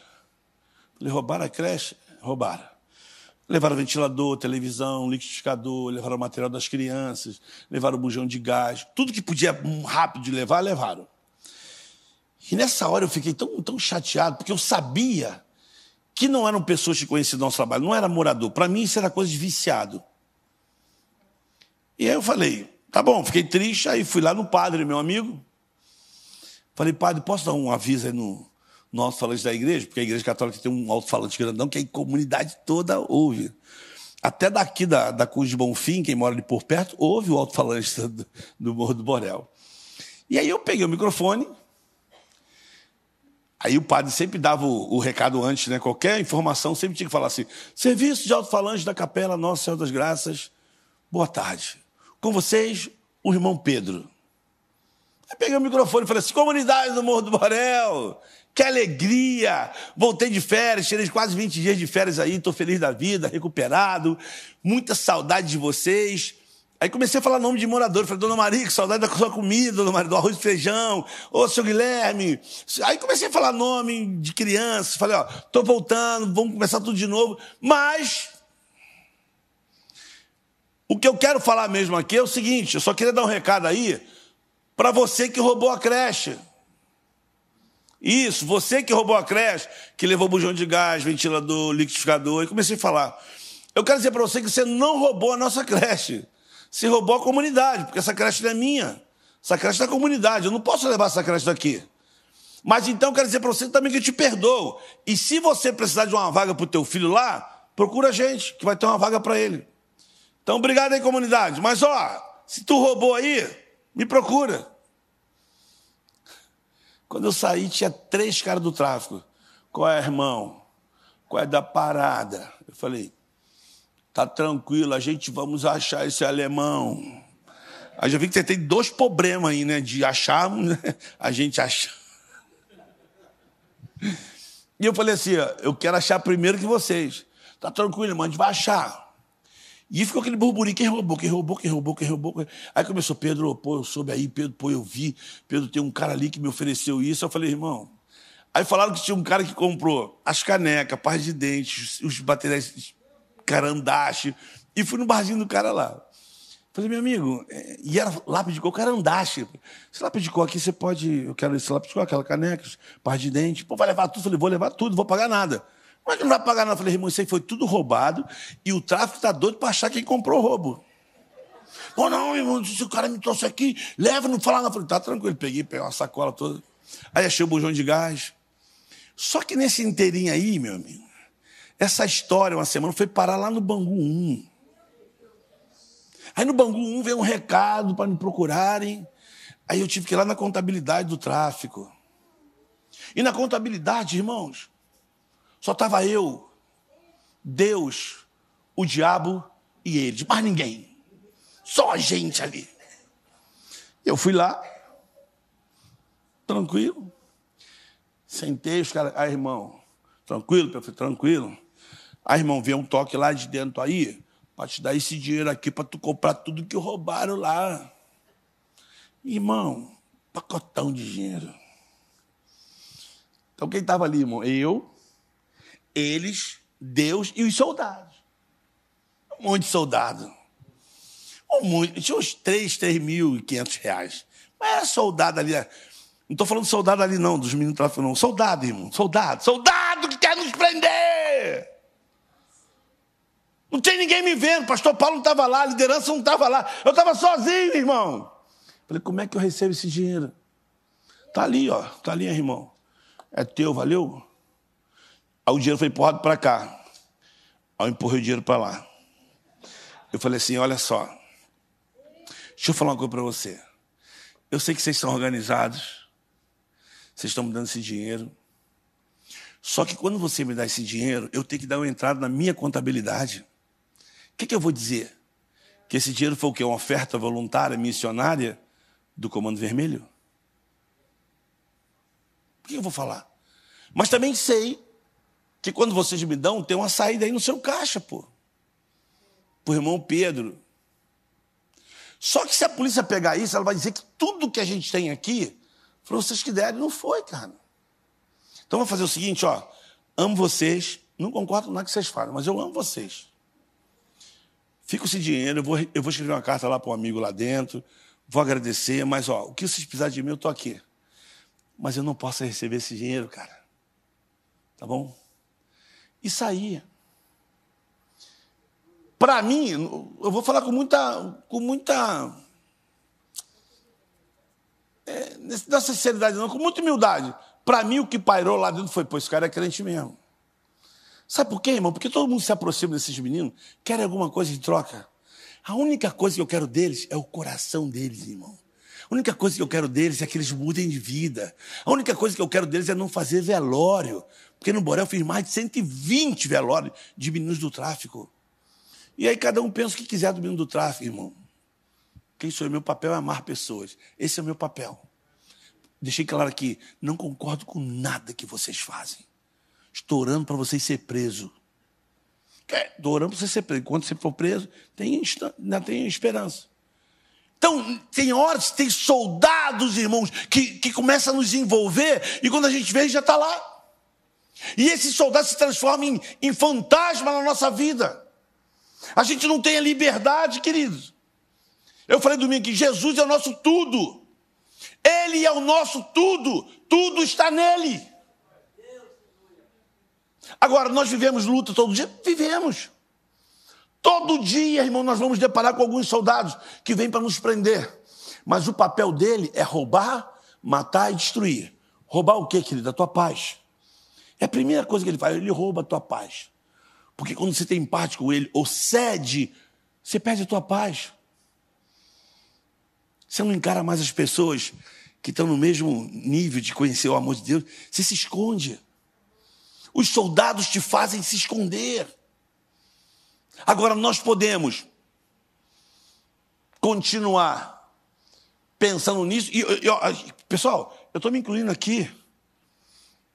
Falei, roubaram a creche? Roubaram. Levaram ventilador, televisão, liquidificador, levaram material das crianças, levaram bujão de gás, tudo que podia rápido levar, levaram. E nessa hora eu fiquei tão, tão chateado, porque eu sabia que não eram pessoas que conheciam o nosso trabalho, não era morador. Para mim isso era coisa de viciado. E aí eu falei, tá bom, fiquei triste, aí fui lá no padre, meu amigo. Falei, padre, posso dar um aviso aí no, no alto-falante da igreja, porque a igreja católica tem um alto-falante grandão que a comunidade toda ouve. Até daqui da, da Cruz de Bonfim, quem mora ali por perto, ouve o alto-falante do, do Morro do Borel. E aí eu peguei o microfone, aí o padre sempre dava o, o, recado antes, né? Qualquer informação sempre tinha que falar assim: serviço de alto-falante da Capela Nossa Senhora das Graças, boa tarde. Com vocês, o irmão Pedro. Aí peguei o microfone e falei assim: comunidade do Morro do Borel, que alegria! Voltei de férias, tirei quase 20 dias de férias aí, estou feliz da vida, recuperado, muita saudade de vocês. Aí comecei a falar nome de morador. Falei, dona Maria, que saudade da sua comida, dona Maria, do arroz e feijão. Ô, seu Guilherme. Aí comecei a falar nome de crianças. Falei, ó, tô voltando, vamos começar tudo de novo. Mas. O que eu quero falar mesmo aqui é o seguinte: eu só queria dar um recado aí para você que roubou a creche. Isso, você que roubou a creche, que levou bujão de gás, ventilador, liquidificador, e comecei a falar. Eu quero dizer para você que você não roubou a nossa creche. Você roubou a comunidade, porque essa creche não é minha. Essa creche é da comunidade. Eu não posso levar essa creche daqui. Mas então quero dizer para você também que eu te perdoo. E se você precisar de uma vaga para o teu filho lá, procura a gente, que vai ter uma vaga para ele. Então, obrigado aí, comunidade. Mas, ó, se tu roubou aí, me procura. Quando eu saí, tinha três caras do tráfico. Qual é, irmão? Qual é da parada? Eu falei, tá tranquilo, a gente vamos achar esse alemão. Aí já vi que você tem dois problemas aí, né? De achar, né? a gente achar. E eu falei assim, eu quero achar primeiro que vocês. Tá tranquilo, irmão, a gente vai achar. E ficou aquele burburinho, quem roubou, quem roubou, quem roubou, quem roubou. Aí começou, Pedro, pô, eu soube aí, Pedro, pô, eu vi, Pedro, tem um cara ali que me ofereceu isso. Eu falei, irmão. Aí falaram que tinha um cara que comprou as canecas, par de dentes, os materiais, carandache, e fui no barzinho do cara lá. Falei, meu amigo, é, e era lápis de coco, era andache. Esse lápis de coco aqui você pode. Eu quero esse lápis de coco, aquela caneca, par de dente. Pô, vai levar tudo? Falei, vou levar tudo, vou pagar nada. Mas que não vai pagar nada? Falei, irmão, isso aí foi tudo roubado e o tráfico está doido para achar quem comprou o roubo. Pô, não, irmão, se o cara me trouxe aqui, leva, não fala nada. Falei, tá tranquilo. Peguei, peguei uma sacola toda. Aí achei o bujão de gás. Só que nesse inteirinho aí, meu amigo, essa história, uma semana, foi parar lá no Bangu 1. Aí no Bangu 1 veio um recado para me procurarem. Aí eu tive que ir lá na contabilidade do tráfico. E na contabilidade, irmãos, só estava eu, Deus, o diabo e eles, mais ninguém. Só a gente ali. Eu fui lá, tranquilo. Sentei, os caras, aí, irmão, tranquilo, falei, tranquilo. Aí, irmão, vem um toque lá de dentro aí, para te dar esse dinheiro aqui para tu comprar tudo que roubaram lá. Irmão, pacotão de dinheiro. Então quem estava ali, irmão? Eu, eles, Deus e os soldados. Um monte de soldado. Um monte, tinha uns 3, 3.500 reais. Mas era soldado ali. Não estou falando soldado ali, não, dos meninos tráfico, não. Soldado, irmão. Soldado. Soldado que quer nos prender. Não tinha ninguém me vendo, pastor Paulo não estava lá, a liderança não estava lá. Eu estava sozinho, irmão. Falei, como é que eu recebo esse dinheiro? Tá ali, ó. Tá ali, irmão. É teu, valeu? Aí o dinheiro foi empurrado para cá. Aí eu empurrei o dinheiro para lá. Eu falei assim, olha só. Deixa eu falar uma coisa para você. Eu sei que vocês estão organizados. Vocês estão me dando esse dinheiro. Só que quando você me dá esse dinheiro, eu tenho que dar uma entrada na minha contabilidade que, que eu vou dizer? Que esse dinheiro foi o quê? Uma oferta voluntária, missionária do Comando Vermelho? O que eu vou falar? Mas também sei que quando vocês me dão, tem uma saída aí no seu caixa, pô. Pro irmão Pedro. Só que se a polícia pegar isso, ela vai dizer que tudo que a gente tem aqui foi vocês que deram. Não foi, cara. Então vamos fazer o seguinte, ó. Amo vocês. Não concordo com nada que vocês falam, mas eu amo vocês. Fica esse dinheiro, eu vou, eu vou escrever uma carta lá para um amigo lá dentro, vou agradecer, mas ó, o que vocês precisarem de mim, eu estou aqui. Mas eu não posso receber esse dinheiro, cara. Tá bom? E saía. Para mim, eu vou falar com muita. Com muita é, não é sinceridade, não, com muita humildade. Para mim, o que pairou lá dentro foi: pô, esse cara é crente mesmo. Sabe por quê, irmão? Porque todo mundo se aproxima desses meninos, quer alguma coisa em troca. A única coisa que eu quero deles é o coração deles, irmão. A única coisa que eu quero deles é que eles mudem de vida. A única coisa que eu quero deles é não fazer velório. Porque no Borel eu fiz mais de 120 velórios de meninos do tráfico. E aí cada um pensa o que quiser do menino do tráfico, irmão. Quem sou eu? Meu papel é amar pessoas. Esse é o meu papel. Deixei claro aqui, não concordo com nada que vocês fazem. Estou orando para vocês ser preso. Estou para você ser preso. Enquanto você for preso, tem, ainda tem esperança. Então, tem horas, tem soldados, irmãos, que, que começam a nos envolver e quando a gente vê, já está lá. E esses soldados se transformam em, em fantasma na nossa vida. A gente não tem a liberdade, queridos. Eu falei domingo que Jesus é o nosso tudo. Ele é o nosso tudo. Tudo está nele. Agora, nós vivemos luta todo dia? Vivemos. Todo dia, irmão, nós vamos deparar com alguns soldados que vêm para nos prender. Mas o papel dele é roubar, matar e destruir. Roubar o quê, querido? A tua paz. É a primeira coisa que ele faz, ele rouba a tua paz. Porque quando você tem parte com ele, ou cede, você perde a tua paz. Você não encara mais as pessoas que estão no mesmo nível de conhecer o amor de Deus, você se esconde. Os soldados te fazem se esconder. Agora nós podemos continuar pensando nisso. E, pessoal, eu estou me incluindo aqui.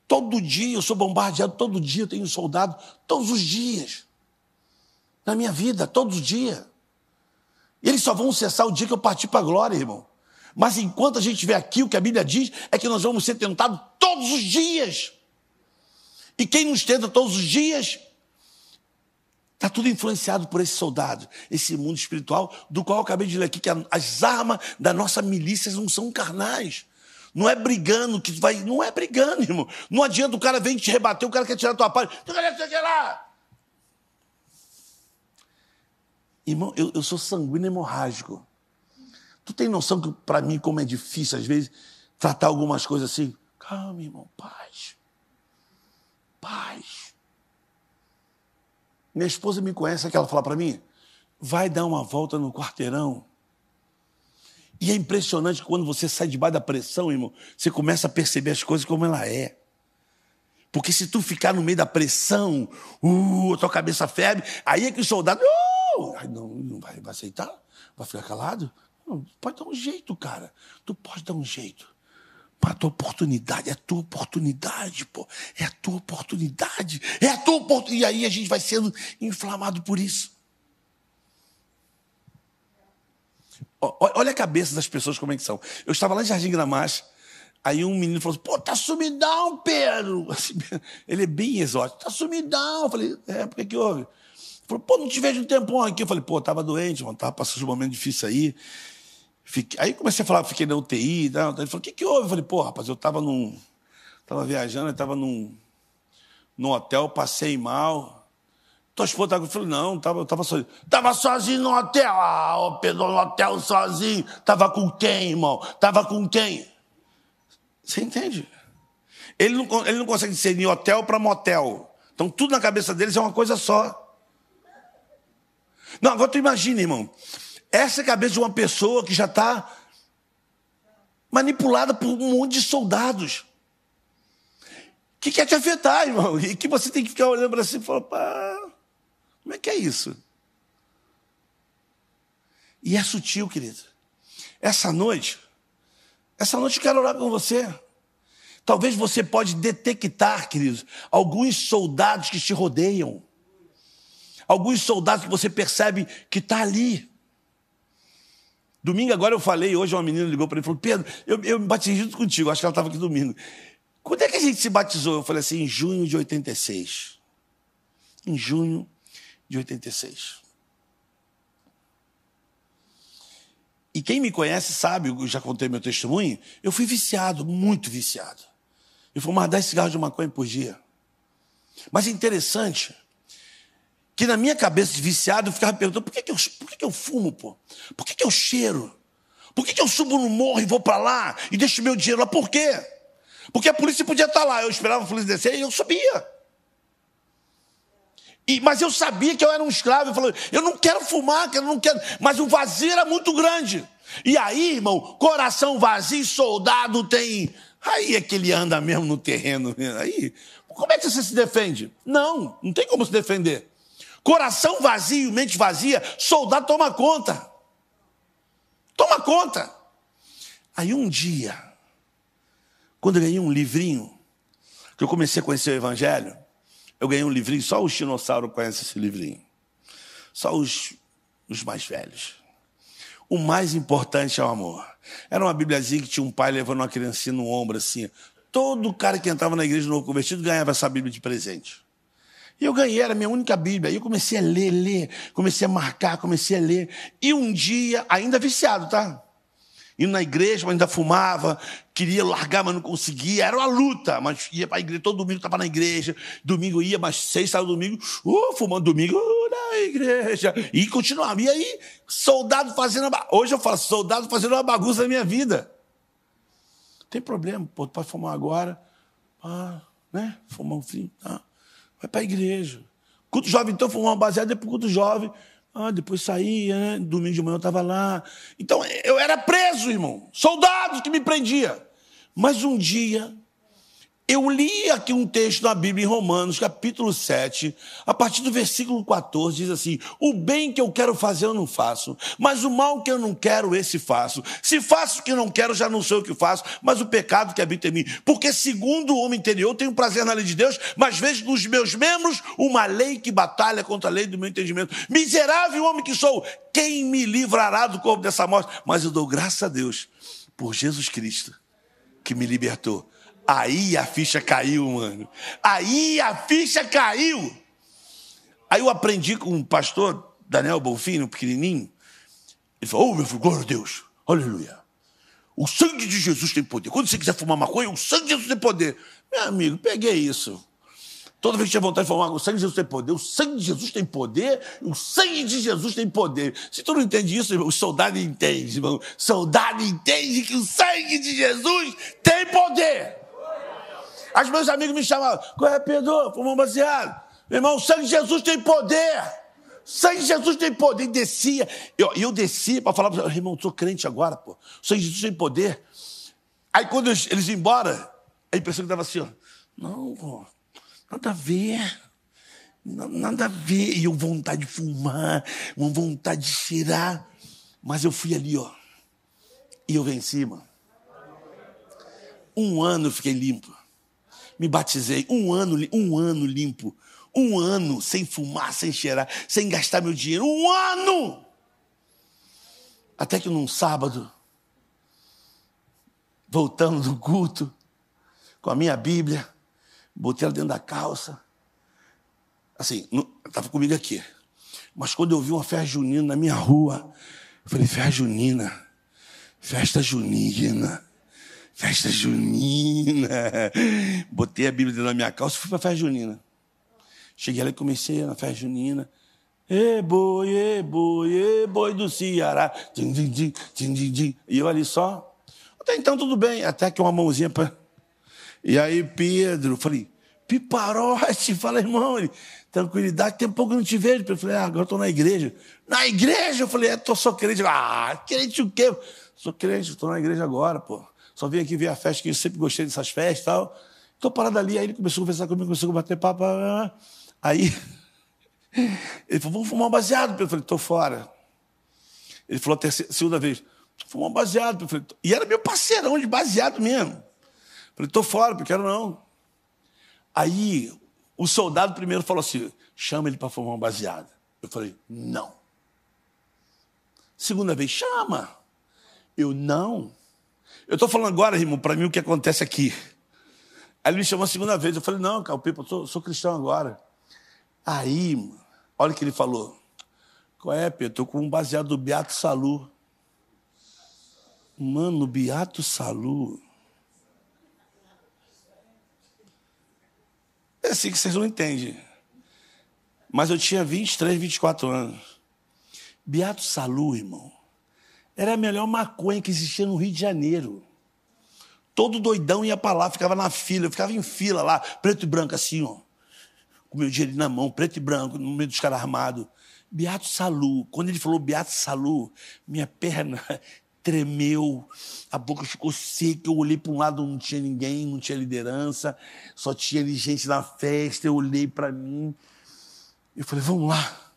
Todo dia eu sou bombardeado, todo dia eu tenho soldado, todos os dias. Na minha vida, todos os dias. Eles só vão cessar o dia que eu partir para a glória, irmão. Mas enquanto a gente estiver aqui, o que a Bíblia diz é que nós vamos ser tentados todos os dias. E quem nos tenta todos os dias Está tudo influenciado por esse soldado, esse mundo espiritual, do qual eu acabei de ler aqui, que as armas da nossa milícia não são carnais. Não é brigando que vai. Não é brigando, irmão. Não adianta o cara vem te rebater, o cara quer tirar a tua lá. Irmão, eu, eu sou sanguíneo hemorrágico. Tu tem noção que para mim como é difícil às vezes tratar algumas coisas assim? Calma, irmão, paz. Paz. Minha esposa me conhece, que ela fala para mim? Vai dar uma volta no quarteirão. E é impressionante quando você sai debaixo da pressão, irmão, você começa a perceber as coisas como ela é. Porque se tu ficar no meio da pressão, uh, tua cabeça ferve, aí é que o soldado, uh, não, não vai, vai aceitar? Vai ficar calado? Não, pode dar um jeito, cara. Tu pode dar um jeito para a tua oportunidade. É a tua oportunidade, pô. É a tua oportunidade. É a tua oportunidade. E aí a gente vai sendo inflamado por isso. Olha a cabeça das pessoas como é que são. Eu estava lá em Jardim Gramacho, aí um menino falou assim, pô, tá sumidão, Pedro. Assim, ele é bem exótico. Tá sumidão. Eu falei, é, por que que houve? Ele falou, pô, não te vejo um tempão aqui. Eu falei, pô, tava doente, mano, tava passando um momento difícil aí. Fiquei, aí comecei a falar, fiquei na UTI. Não, ele falou, o que, que houve? Eu falei, pô, rapaz, eu estava num. Estava viajando, estava num, num hotel, passei mal. Tua esposa estava. Eu falei, não, tava, eu estava sozinho. Estava sozinho no hotel. Ah, ô Pedro, no hotel sozinho. Estava com quem, irmão? Estava com quem? Você entende? Ele não, ele não consegue de hotel para motel. Então tudo na cabeça deles é uma coisa só. Não, agora tu imagina, irmão. Essa é a cabeça de uma pessoa que já está manipulada por um monte de soldados. Que quer te afetar, irmão. E que você tem que ficar olhando para si e falar, pá, como é que é isso? E é sutil, querido. Essa noite, essa noite eu quero orar com você. Talvez você pode detectar, queridos, alguns soldados que te rodeiam. Alguns soldados que você percebe que está ali. Domingo agora eu falei, hoje uma menina ligou para mim e falou, Pedro, eu, eu me batizei junto contigo, acho que ela estava aqui domingo. Quando é que a gente se batizou? Eu falei assim, em junho de 86. Em junho de 86. E quem me conhece sabe, eu já contei meu testemunho, eu fui viciado, muito viciado. Eu fumava 10 cigarros de maconha por dia. Mas é interessante que na minha cabeça de viciado eu ficava perguntando por que, que, eu, por que, que eu fumo, pô? Por que, que eu cheiro? Por que, que eu subo no morro e vou para lá e deixo meu dinheiro lá? Por quê? Porque a polícia podia estar tá lá, eu esperava a polícia descer e eu subia. E, mas eu sabia que eu era um escravo. Eu falei, eu não quero fumar, eu não quero. Mas o vazio era muito grande. E aí, irmão, coração vazio, soldado tem. Aí é que ele anda mesmo no terreno. Aí, como é que você se defende? Não, não tem como se defender. Coração vazio, mente vazia, soldado toma conta. Toma conta. Aí um dia, quando eu ganhei um livrinho, que eu comecei a conhecer o Evangelho, eu ganhei um livrinho, só o dinossauro conhece esse livrinho. Só os, os mais velhos. O mais importante é o amor. Era uma Bíbliazinha que tinha um pai levando uma criancinha no ombro assim. Todo cara que entrava na igreja novo convertido ganhava essa Bíblia de presente. E eu ganhei, era a minha única Bíblia. E eu comecei a ler, ler, comecei a marcar, comecei a ler. E um dia, ainda viciado, tá? Indo na igreja, mas ainda fumava, queria largar, mas não conseguia. Era uma luta, mas ia para a igreja, todo domingo estava na igreja. Domingo ia, mas seis sábado domingo, uh, fumando domingo uh, na igreja. E continuava. E aí, soldado fazendo. Uma... Hoje eu falo, soldado fazendo uma bagunça na minha vida. Tem problema, pô, pode fumar agora. Ah, né? Fumar um frio. Ah. Vai para a igreja. Culto jovem, então, fumava baseado depois culto jovem. Ah, depois saía, né? Domingo de manhã eu estava lá. Então, eu era preso, irmão. Soldado que me prendia. Mas um dia, eu li aqui um texto na Bíblia em Romanos, capítulo 7, a partir do versículo 14, diz assim: O bem que eu quero fazer eu não faço, mas o mal que eu não quero, esse faço. Se faço o que não quero, já não sei o que faço, mas o pecado que habita em mim. Porque, segundo o homem interior, tenho prazer na lei de Deus, mas vejo nos meus membros uma lei que batalha contra a lei do meu entendimento. Miserável homem que sou, quem me livrará do corpo dessa morte? Mas eu dou graças a Deus por Jesus Cristo, que me libertou Aí a ficha caiu, mano. Aí a ficha caiu. Aí eu aprendi com o pastor Daniel Bonfim, pequenininho. Ele falou: Oh, meu filho, glória a Deus, aleluia. O sangue de Jesus tem poder. Quando você quiser fumar maconha, o sangue de Jesus tem poder. Meu amigo, peguei isso. Toda vez que tinha vontade de fumar, o sangue de Jesus tem poder, o sangue de Jesus tem poder, o sangue de Jesus tem poder. Se tu não entende isso, irmão, o soldado entende, irmão. Soldado entende que o sangue de Jesus tem poder. As meus amigos me chamavam, qual é, Pedro? Fumou baseado. Meu irmão, o sangue de Jesus tem poder. Sangue de Jesus tem poder. E descia. Eu, eu descia para falar para irmão, sou crente agora, pô. O sangue de Jesus tem poder. Aí quando eles, eles iam embora, a impressão que estava assim, ó. Não, pô, nada a ver. Nada a ver. E eu vontade de fumar, uma vontade de cheirar. Mas eu fui ali, ó. E eu venci, mano. Um ano eu fiquei limpo. Me batizei. Um ano, um ano limpo. Um ano sem fumar, sem cheirar, sem gastar meu dinheiro. Um ano! Até que num sábado, voltando do culto, com a minha Bíblia, botei ela dentro da calça. Assim, estava comigo aqui. Mas quando eu vi uma festa junina na minha rua, eu falei, festa junina, festa junina, festa junina. Botei a Bíblia dentro da minha calça e fui para a festa junina. Cheguei lá e comecei na festa junina. E boi, e boi, e boi do Ceará. Din, din, din, din, din, din. E eu ali só. Até então tudo bem, até que uma mãozinha para. E aí, Pedro, falei, piparote, fala, irmão, ele, tranquilidade, tem pouco que eu não te vejo. Eu falei, ah, agora estou na igreja. Na igreja? Eu falei, é, tô, sou crente. Ah, crente o quê? Sou crente, estou na igreja agora, pô. Só vim aqui ver a festa, que eu sempre gostei dessas festas e tal. Estou parado ali, aí ele começou a conversar comigo, começou a bater papo. Aí ele falou, vamos fumar um baseado. Eu falei, estou fora. Ele falou a terceira, segunda vez, fumar um baseado. Eu falei, e era meu parceirão de baseado mesmo. Eu falei, estou fora, não quero não. Aí o soldado primeiro falou assim, chama ele para fumar um baseado. Eu falei, não. Segunda vez, chama. Eu, não. Eu estou falando agora, irmão, para mim o que acontece aqui. Aí ele me chamou a segunda vez. Eu falei, não, Calpipa, eu sou, sou cristão agora. Aí, olha o que ele falou. Qual é, Pedro? Estou com um baseado do Beato Salu. Mano, Beato Salu. É assim que vocês não entendem. Mas eu tinha 23, 24 anos. Beato Salu, irmão, era a melhor maconha que existia no Rio de Janeiro. Todo doidão ia para lá, ficava na fila, eu ficava em fila lá, preto e branco assim, ó com meu dinheiro na mão, preto e branco, no meio dos caras armados. Beato Salu. Quando ele falou Beato Salu, minha perna tremeu, a boca ficou seca. Eu olhei para um lado, não tinha ninguém, não tinha liderança, só tinha gente na festa. Eu olhei para mim, eu falei, vamos lá.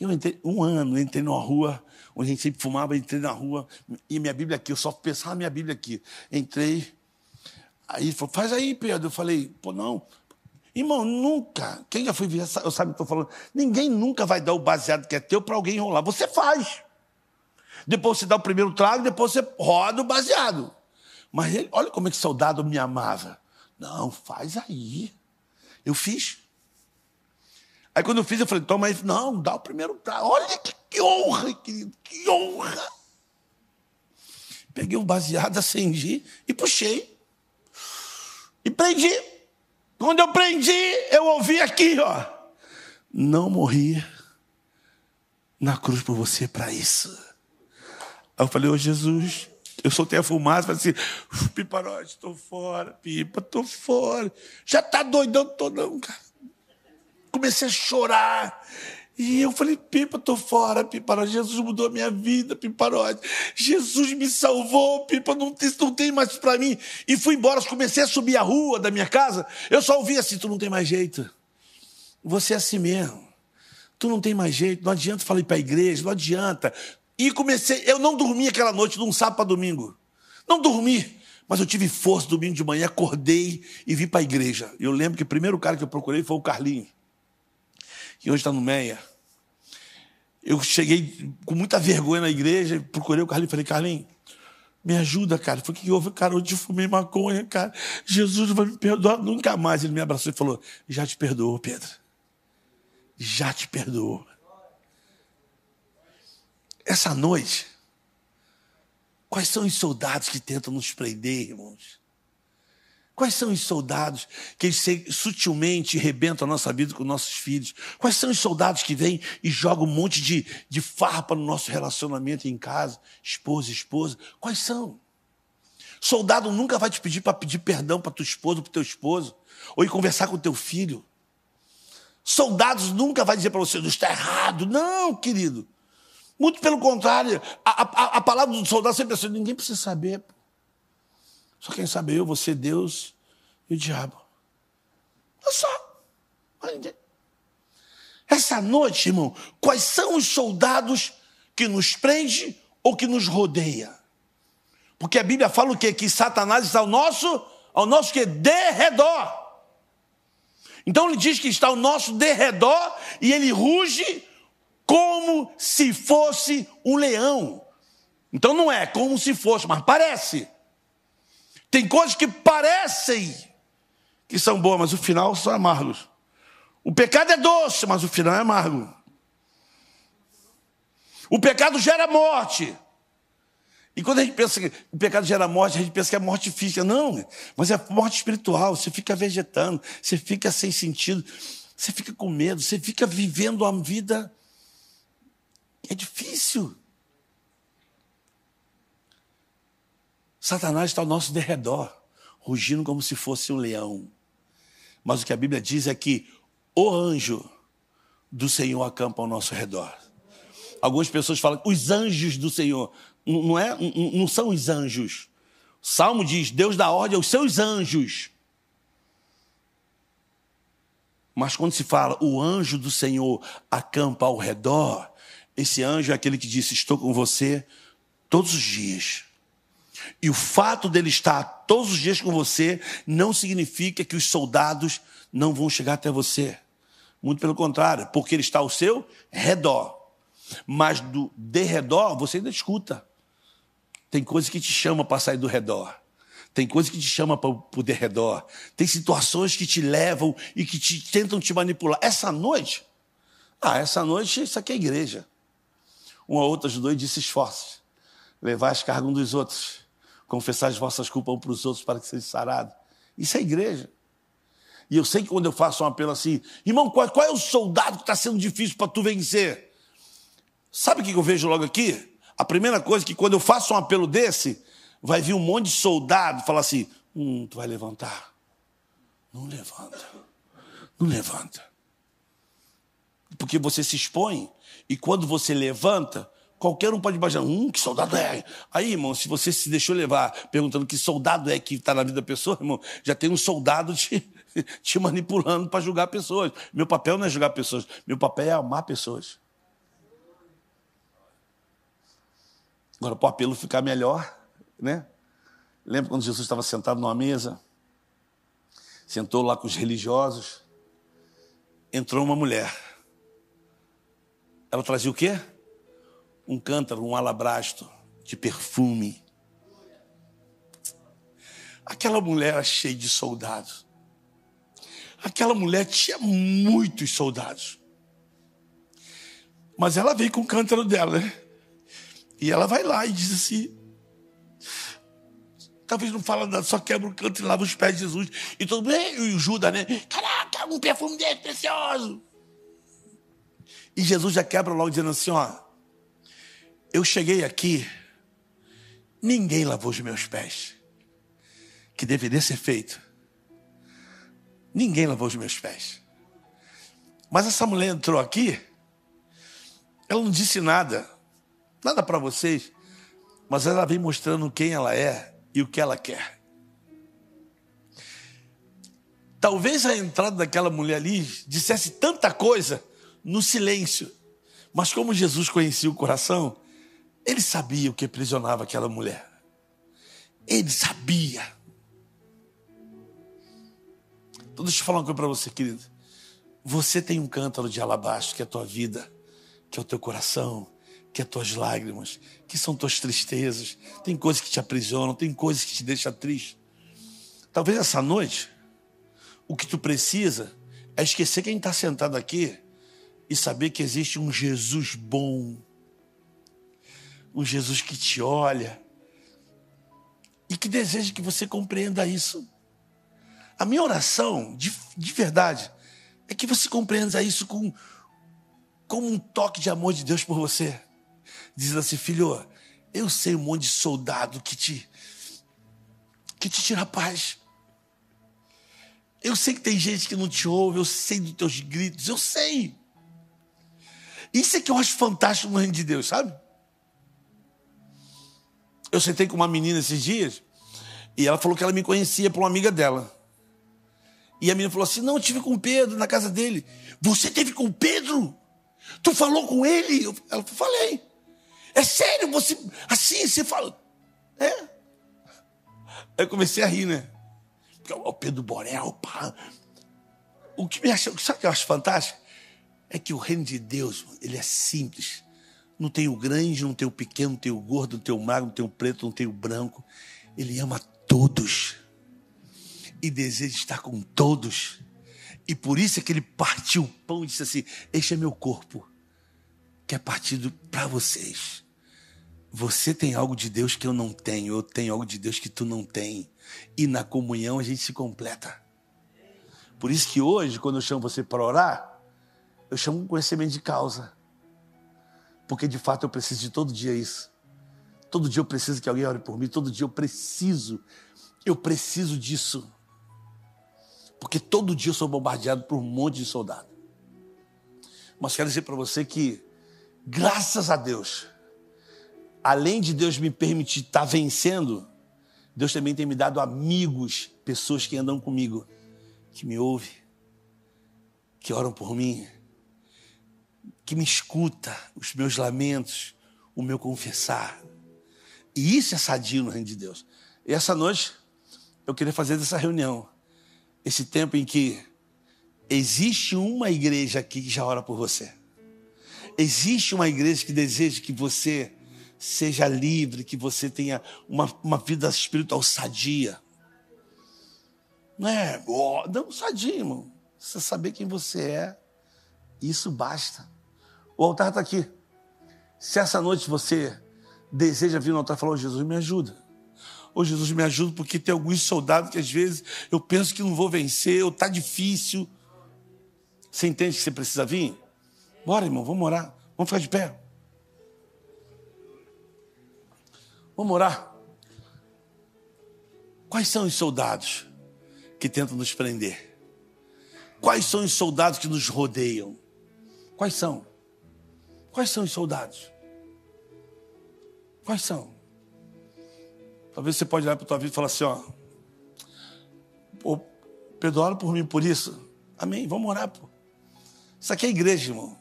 Eu entrei um ano, entrei numa rua onde a gente sempre fumava, entrei na rua, e minha Bíblia aqui, eu só pensava minha Bíblia aqui. Entrei, aí ele falou, faz aí, Pedro. Eu falei, pô, não, Irmão, nunca. Quem já foi ver, eu sabe o que estou falando? Ninguém nunca vai dar o baseado que é teu para alguém enrolar. Você faz. Depois você dá o primeiro trago, depois você roda o baseado. Mas ele, olha como é que soldado me amava. Não, faz aí. Eu fiz. Aí quando eu fiz, eu falei, toma aí. Não, dá o primeiro trago. Olha que, que honra, querido, que honra. Peguei um baseado, acendi e puxei. E prendi. Quando eu prendi, eu ouvi aqui, ó. Não morri na cruz por você para isso. Aí eu falei, ô oh, Jesus, eu soltei a fumaça, falei assim, piparote, estou fora, pipa, estou fora. Já tá doidão, tô não, cara. Comecei a chorar. E eu falei, Pipa, tô fora, Pipa, Jesus mudou a minha vida, Piparote. Jesus me salvou, Pipa, não tem, não tem mais para mim. E fui embora, comecei a subir a rua da minha casa, eu só ouvi assim, tu não tem mais jeito. Você é assim mesmo. Tu não tem mais jeito, não adianta falar para a igreja, não adianta. E comecei, eu não dormi aquela noite, de um sábado para domingo. Não dormi. Mas eu tive força domingo de manhã, acordei e vim para a igreja. Eu lembro que o primeiro cara que eu procurei foi o Carlinhos que hoje está no Meia. Eu cheguei com muita vergonha na igreja, procurei o Carlinhos e falei, Carlinhos, me ajuda, cara. Foi que houve, cara, hoje eu fumei maconha, cara. Jesus vai me perdoar nunca mais. Ele me abraçou e falou, já te perdoou, Pedro. já te perdoou. Essa noite, quais são os soldados que tentam nos prender, irmãos? Quais são os soldados que sutilmente rebentam a nossa vida com nossos filhos? Quais são os soldados que vêm e jogam um monte de, de farpa no nosso relacionamento em casa, esposa, esposa? Quais são? Soldado nunca vai te pedir para pedir perdão para tua esposa, para teu esposo, ou ir conversar com teu filho. Soldados nunca vai dizer para você, está errado. Não, querido. Muito pelo contrário, a, a, a palavra do soldado sempre é assim, ninguém precisa saber. Só quem sabe eu, você, Deus e o diabo. É só. Essa noite, irmão, quais são os soldados que nos prende ou que nos rodeia? Porque a Bíblia fala o quê? Que Satanás está ao nosso, ao nosso que derredor. Então ele diz que está ao nosso derredor e ele ruge como se fosse um leão. Então não é como se fosse, mas parece. Tem coisas que parecem que são boas, mas o final são amargos. O pecado é doce, mas o final é amargo. O pecado gera morte. E quando a gente pensa que o pecado gera morte, a gente pensa que é morte física. Não, mas é morte espiritual. Você fica vegetando, você fica sem sentido, você fica com medo, você fica vivendo uma vida. É difícil. Satanás está ao nosso derredor, rugindo como se fosse um leão. Mas o que a Bíblia diz é que o anjo do Senhor acampa ao nosso redor. Algumas pessoas falam, os anjos do Senhor não, é, não são os anjos. O Salmo diz: Deus dá ordem aos seus anjos. Mas quando se fala o anjo do Senhor acampa ao redor, esse anjo é aquele que disse: Estou com você todos os dias. E o fato dele estar todos os dias com você não significa que os soldados não vão chegar até você. Muito pelo contrário, porque ele está ao seu redor. Mas do derredor você ainda escuta. Tem coisa que te chama para sair do redor. Tem coisa que te chama para o derredor. Tem situações que te levam e que te, tentam te manipular. Essa noite, ah, essa noite, isso aqui é igreja. Uma ou outra ajudou e disse: esforços, levar as cargas uns dos outros, confessar as vossas culpas um para os outros para que sejam sarados. Isso é igreja. E eu sei que quando eu faço um apelo assim, irmão, qual, qual é o soldado que está sendo difícil para tu vencer? Sabe o que eu vejo logo aqui? A primeira coisa é que quando eu faço um apelo desse, vai vir um monte de soldado falar assim: hum, tu vai levantar. Não levanta. Não levanta. Porque você se expõe e quando você levanta, qualquer um pode imaginar, hum, que soldado é? Aí, irmão, se você se deixou levar perguntando que soldado é que está na vida da pessoa, irmão, já tem um soldado te, te manipulando para julgar pessoas. Meu papel não é julgar pessoas, meu papel é amar pessoas. Agora, para o apelo ficar melhor, né? Lembra quando Jesus estava sentado numa mesa? Sentou lá com os religiosos. Entrou uma mulher. Ela trazia o quê? Um cântaro, um alabastro de perfume. Aquela mulher era cheia de soldados. Aquela mulher tinha muitos soldados. Mas ela veio com o cântaro dela, né? E ela vai lá e diz assim: talvez não fala nada, só quebra o canto e lava os pés de Jesus. E todo mundo, e o Judas, né? Caraca, um perfume desse precioso. E Jesus já quebra logo dizendo assim: ó, eu cheguei aqui, ninguém lavou os meus pés, que deveria ser feito. Ninguém lavou os meus pés. Mas essa mulher entrou aqui, ela não disse nada nada para vocês, mas ela vem mostrando quem ela é e o que ela quer. Talvez a entrada daquela mulher ali dissesse tanta coisa no silêncio, mas como Jesus conhecia o coração, ele sabia o que aprisionava aquela mulher. Ele sabia. Então deixa eu falar uma coisa para você, querido. Você tem um cântaro de alabastro que é a tua vida, que é o teu coração, que é tuas lágrimas, que são tuas tristezas. Tem coisas que te aprisionam, tem coisas que te deixam triste. Talvez essa noite, o que tu precisa é esquecer quem está sentado aqui e saber que existe um Jesus bom, um Jesus que te olha e que deseja que você compreenda isso. A minha oração, de, de verdade, é que você compreenda isso com, como um toque de amor de Deus por você. Dizendo assim, filho, eu sei um monte de soldado que te que te tira a paz. Eu sei que tem gente que não te ouve, eu sei dos teus gritos, eu sei. Isso é que eu acho fantástico no reino de Deus, sabe? Eu sentei com uma menina esses dias e ela falou que ela me conhecia por uma amiga dela. E a menina falou assim: Não, eu tive com o Pedro na casa dele. Você teve com o Pedro? Tu falou com ele? Ela falou: Falei. É sério, você. Assim, você fala. É. Aí eu comecei a rir, né? O Pedro Borel, pá. O que me acha, sabe o que eu acho fantástico? É que o reino de Deus, ele é simples. Não tem o grande, não tem o pequeno, não tem o gordo, não tem o magro, não tem o preto, não tem o branco. Ele ama todos. E deseja estar com todos. E por isso é que ele partiu o pão e disse assim: Este é meu corpo, que é partido para vocês. Você tem algo de Deus que eu não tenho, eu tenho algo de Deus que tu não tem. E na comunhão a gente se completa. Por isso que hoje, quando eu chamo você para orar, eu chamo um conhecimento de causa. Porque de fato eu preciso de todo dia isso. Todo dia eu preciso que alguém ore por mim, todo dia eu preciso, eu preciso disso. Porque todo dia eu sou bombardeado por um monte de soldado. Mas quero dizer para você que, graças a Deus, além de Deus me permitir estar tá vencendo, Deus também tem me dado amigos, pessoas que andam comigo, que me ouvem, que oram por mim, que me escuta os meus lamentos, o meu confessar. E isso é sadio no reino de Deus. E essa noite eu queria fazer dessa reunião, esse tempo em que existe uma igreja aqui que já ora por você. Existe uma igreja que deseja que você seja livre, que você tenha uma, uma vida espiritual sadia. Não é, oh, não, sadia, irmão. Você saber quem você é, isso basta. O altar está aqui. Se essa noite você deseja vir no altar e falar, oh, Jesus, me ajuda. Oh, Jesus, me ajuda, porque tem alguns soldados que às vezes eu penso que não vou vencer, ou está difícil. Você entende que você precisa vir? Bora, irmão, vamos orar. Vamos ficar de pé. Vamos orar. Quais são os soldados que tentam nos prender? Quais são os soldados que nos rodeiam? Quais são? Quais são os soldados? Quais são? Talvez você pode olhar para a tua vida e falar assim, ó. Pô, Pedro, ora por mim por isso. Amém, vamos orar, pô. Isso aqui é igreja, irmão.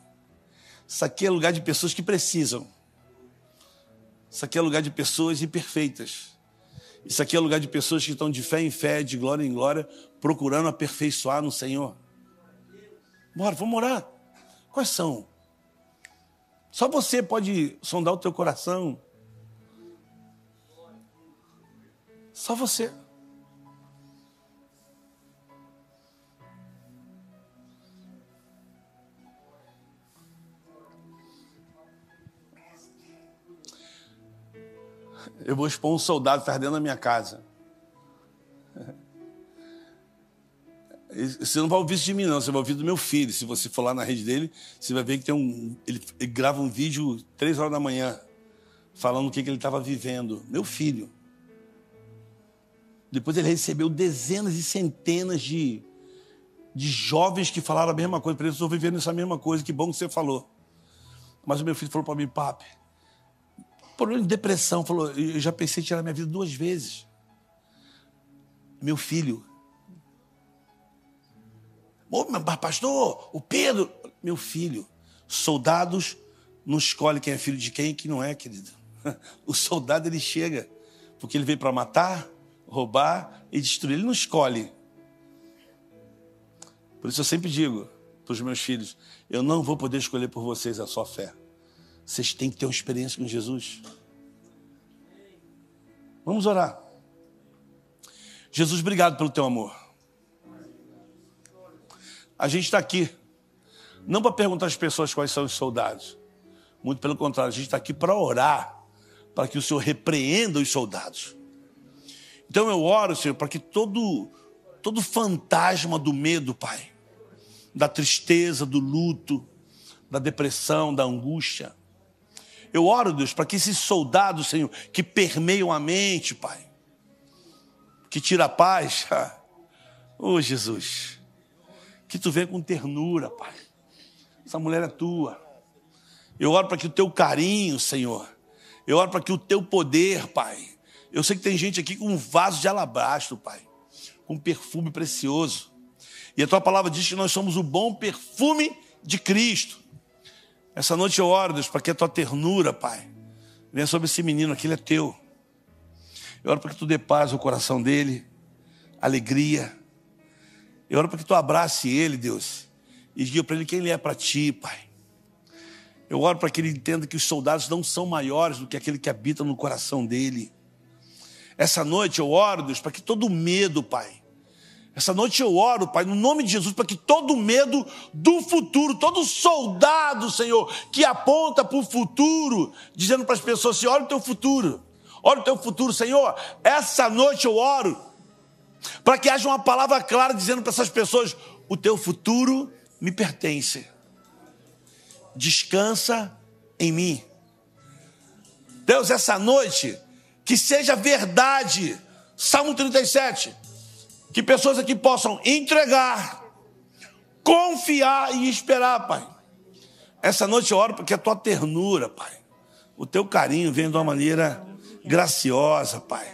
Isso aqui é lugar de pessoas que precisam. Isso aqui é lugar de pessoas imperfeitas. Isso aqui é lugar de pessoas que estão de fé em fé, de glória em glória, procurando aperfeiçoar no Senhor. Bora, vamos orar. Quais são? Só você pode sondar o teu coração. Só você. eu vou expor um soldado que está dentro da minha casa. Você não vai ouvir isso de mim, não. Você vai ouvir do meu filho. Se você for lá na rede dele, você vai ver que tem um. Ele, ele grava um vídeo três horas da manhã, falando o que, que ele estava vivendo. Meu filho. Depois ele recebeu dezenas e centenas de, de jovens que falaram a mesma coisa para ele. Estou vivendo essa mesma coisa. Que bom que você falou. Mas o meu filho falou para mim, papi, problema de depressão. Falou, eu já pensei em tirar minha vida duas vezes. Meu filho. Ô, pastor, o Pedro. Meu filho. Soldados não escolhe quem é filho de quem e quem não é, querido. O soldado ele chega porque ele veio para matar, roubar e destruir. Ele não escolhe. Por isso eu sempre digo para os meus filhos: eu não vou poder escolher por vocês a sua fé. Vocês têm que ter uma experiência com Jesus. Vamos orar. Jesus, obrigado pelo teu amor. A gente está aqui Não para perguntar às pessoas quais são os soldados. Muito pelo contrário, a gente está aqui para orar, para que o Senhor repreenda os soldados. Então eu oro, Senhor, para que todo, todo fantasma do medo, Pai, da tristeza, do luto, da depressão, da angústia, eu oro, Deus, para que esses soldados, Senhor, que permeiam a mente, Pai, que tira a paz, oh Jesus, que tu venha com ternura, Pai. Essa mulher é tua. Eu oro para que o teu carinho, Senhor, eu oro para que o teu poder, Pai. Eu sei que tem gente aqui com um vaso de alabastro, Pai, com perfume precioso. E a tua palavra diz que nós somos o bom perfume de Cristo. Essa noite eu oro, Deus, para que a tua ternura, Pai, venha sobre esse menino, aquele é teu. Eu oro para que tu dê paz ao coração dele, alegria. Eu oro para que tu abrace ele, Deus, e diga para ele quem ele é para ti, Pai. Eu oro para que ele entenda que os soldados não são maiores do que aquele que habita no coração dele. Essa noite eu oro, Deus, para que todo medo, Pai, essa noite eu oro, Pai, no nome de Jesus, para que todo medo do futuro, todo soldado, Senhor, que aponta para o futuro, dizendo para as pessoas assim: olha o teu futuro, olha o teu futuro, Senhor. Essa noite eu oro, para que haja uma palavra clara dizendo para essas pessoas: o teu futuro me pertence. Descansa em mim. Deus, essa noite, que seja verdade. Salmo 37 que pessoas aqui possam entregar, confiar e esperar, Pai. Essa noite eu oro porque a tua ternura, Pai, o teu carinho vem de uma maneira graciosa, Pai.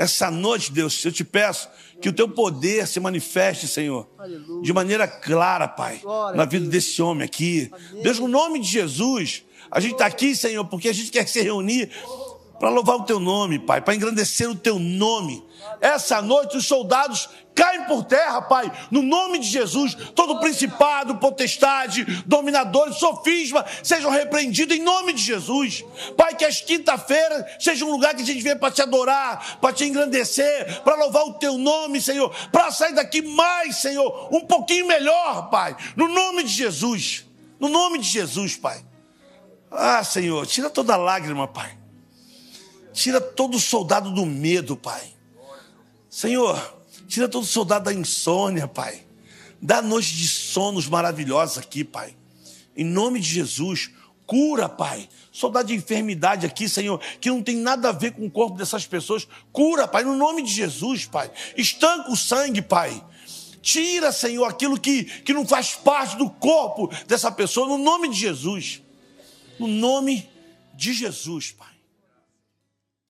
Essa noite, Deus, eu te peço que o teu poder se manifeste, Senhor, de maneira clara, Pai, na vida desse homem aqui. Deus, no nome de Jesus, a gente está aqui, Senhor, porque a gente quer se reunir para louvar o teu nome, Pai, para engrandecer o teu nome. Essa noite os soldados caem por terra, Pai, no nome de Jesus. Todo principado, potestade, dominadores, sofisma sejam repreendidos em nome de Jesus. Pai, que as quinta-feiras seja um lugar que a gente venha para te adorar, para te engrandecer, para louvar o teu nome, Senhor, para sair daqui mais, Senhor, um pouquinho melhor, Pai, no nome de Jesus. No nome de Jesus, Pai. Ah, Senhor, tira toda lágrima, Pai. Tira todo soldado do medo, Pai. Senhor, tira todo soldado da insônia, Pai. Dá noite de sonos maravilhosos aqui, Pai. Em nome de Jesus, cura, Pai. Soldado de enfermidade aqui, Senhor, que não tem nada a ver com o corpo dessas pessoas. Cura, Pai, no nome de Jesus, Pai. Estanca o sangue, Pai. Tira, Senhor, aquilo que, que não faz parte do corpo dessa pessoa, no nome de Jesus. No nome de Jesus, Pai.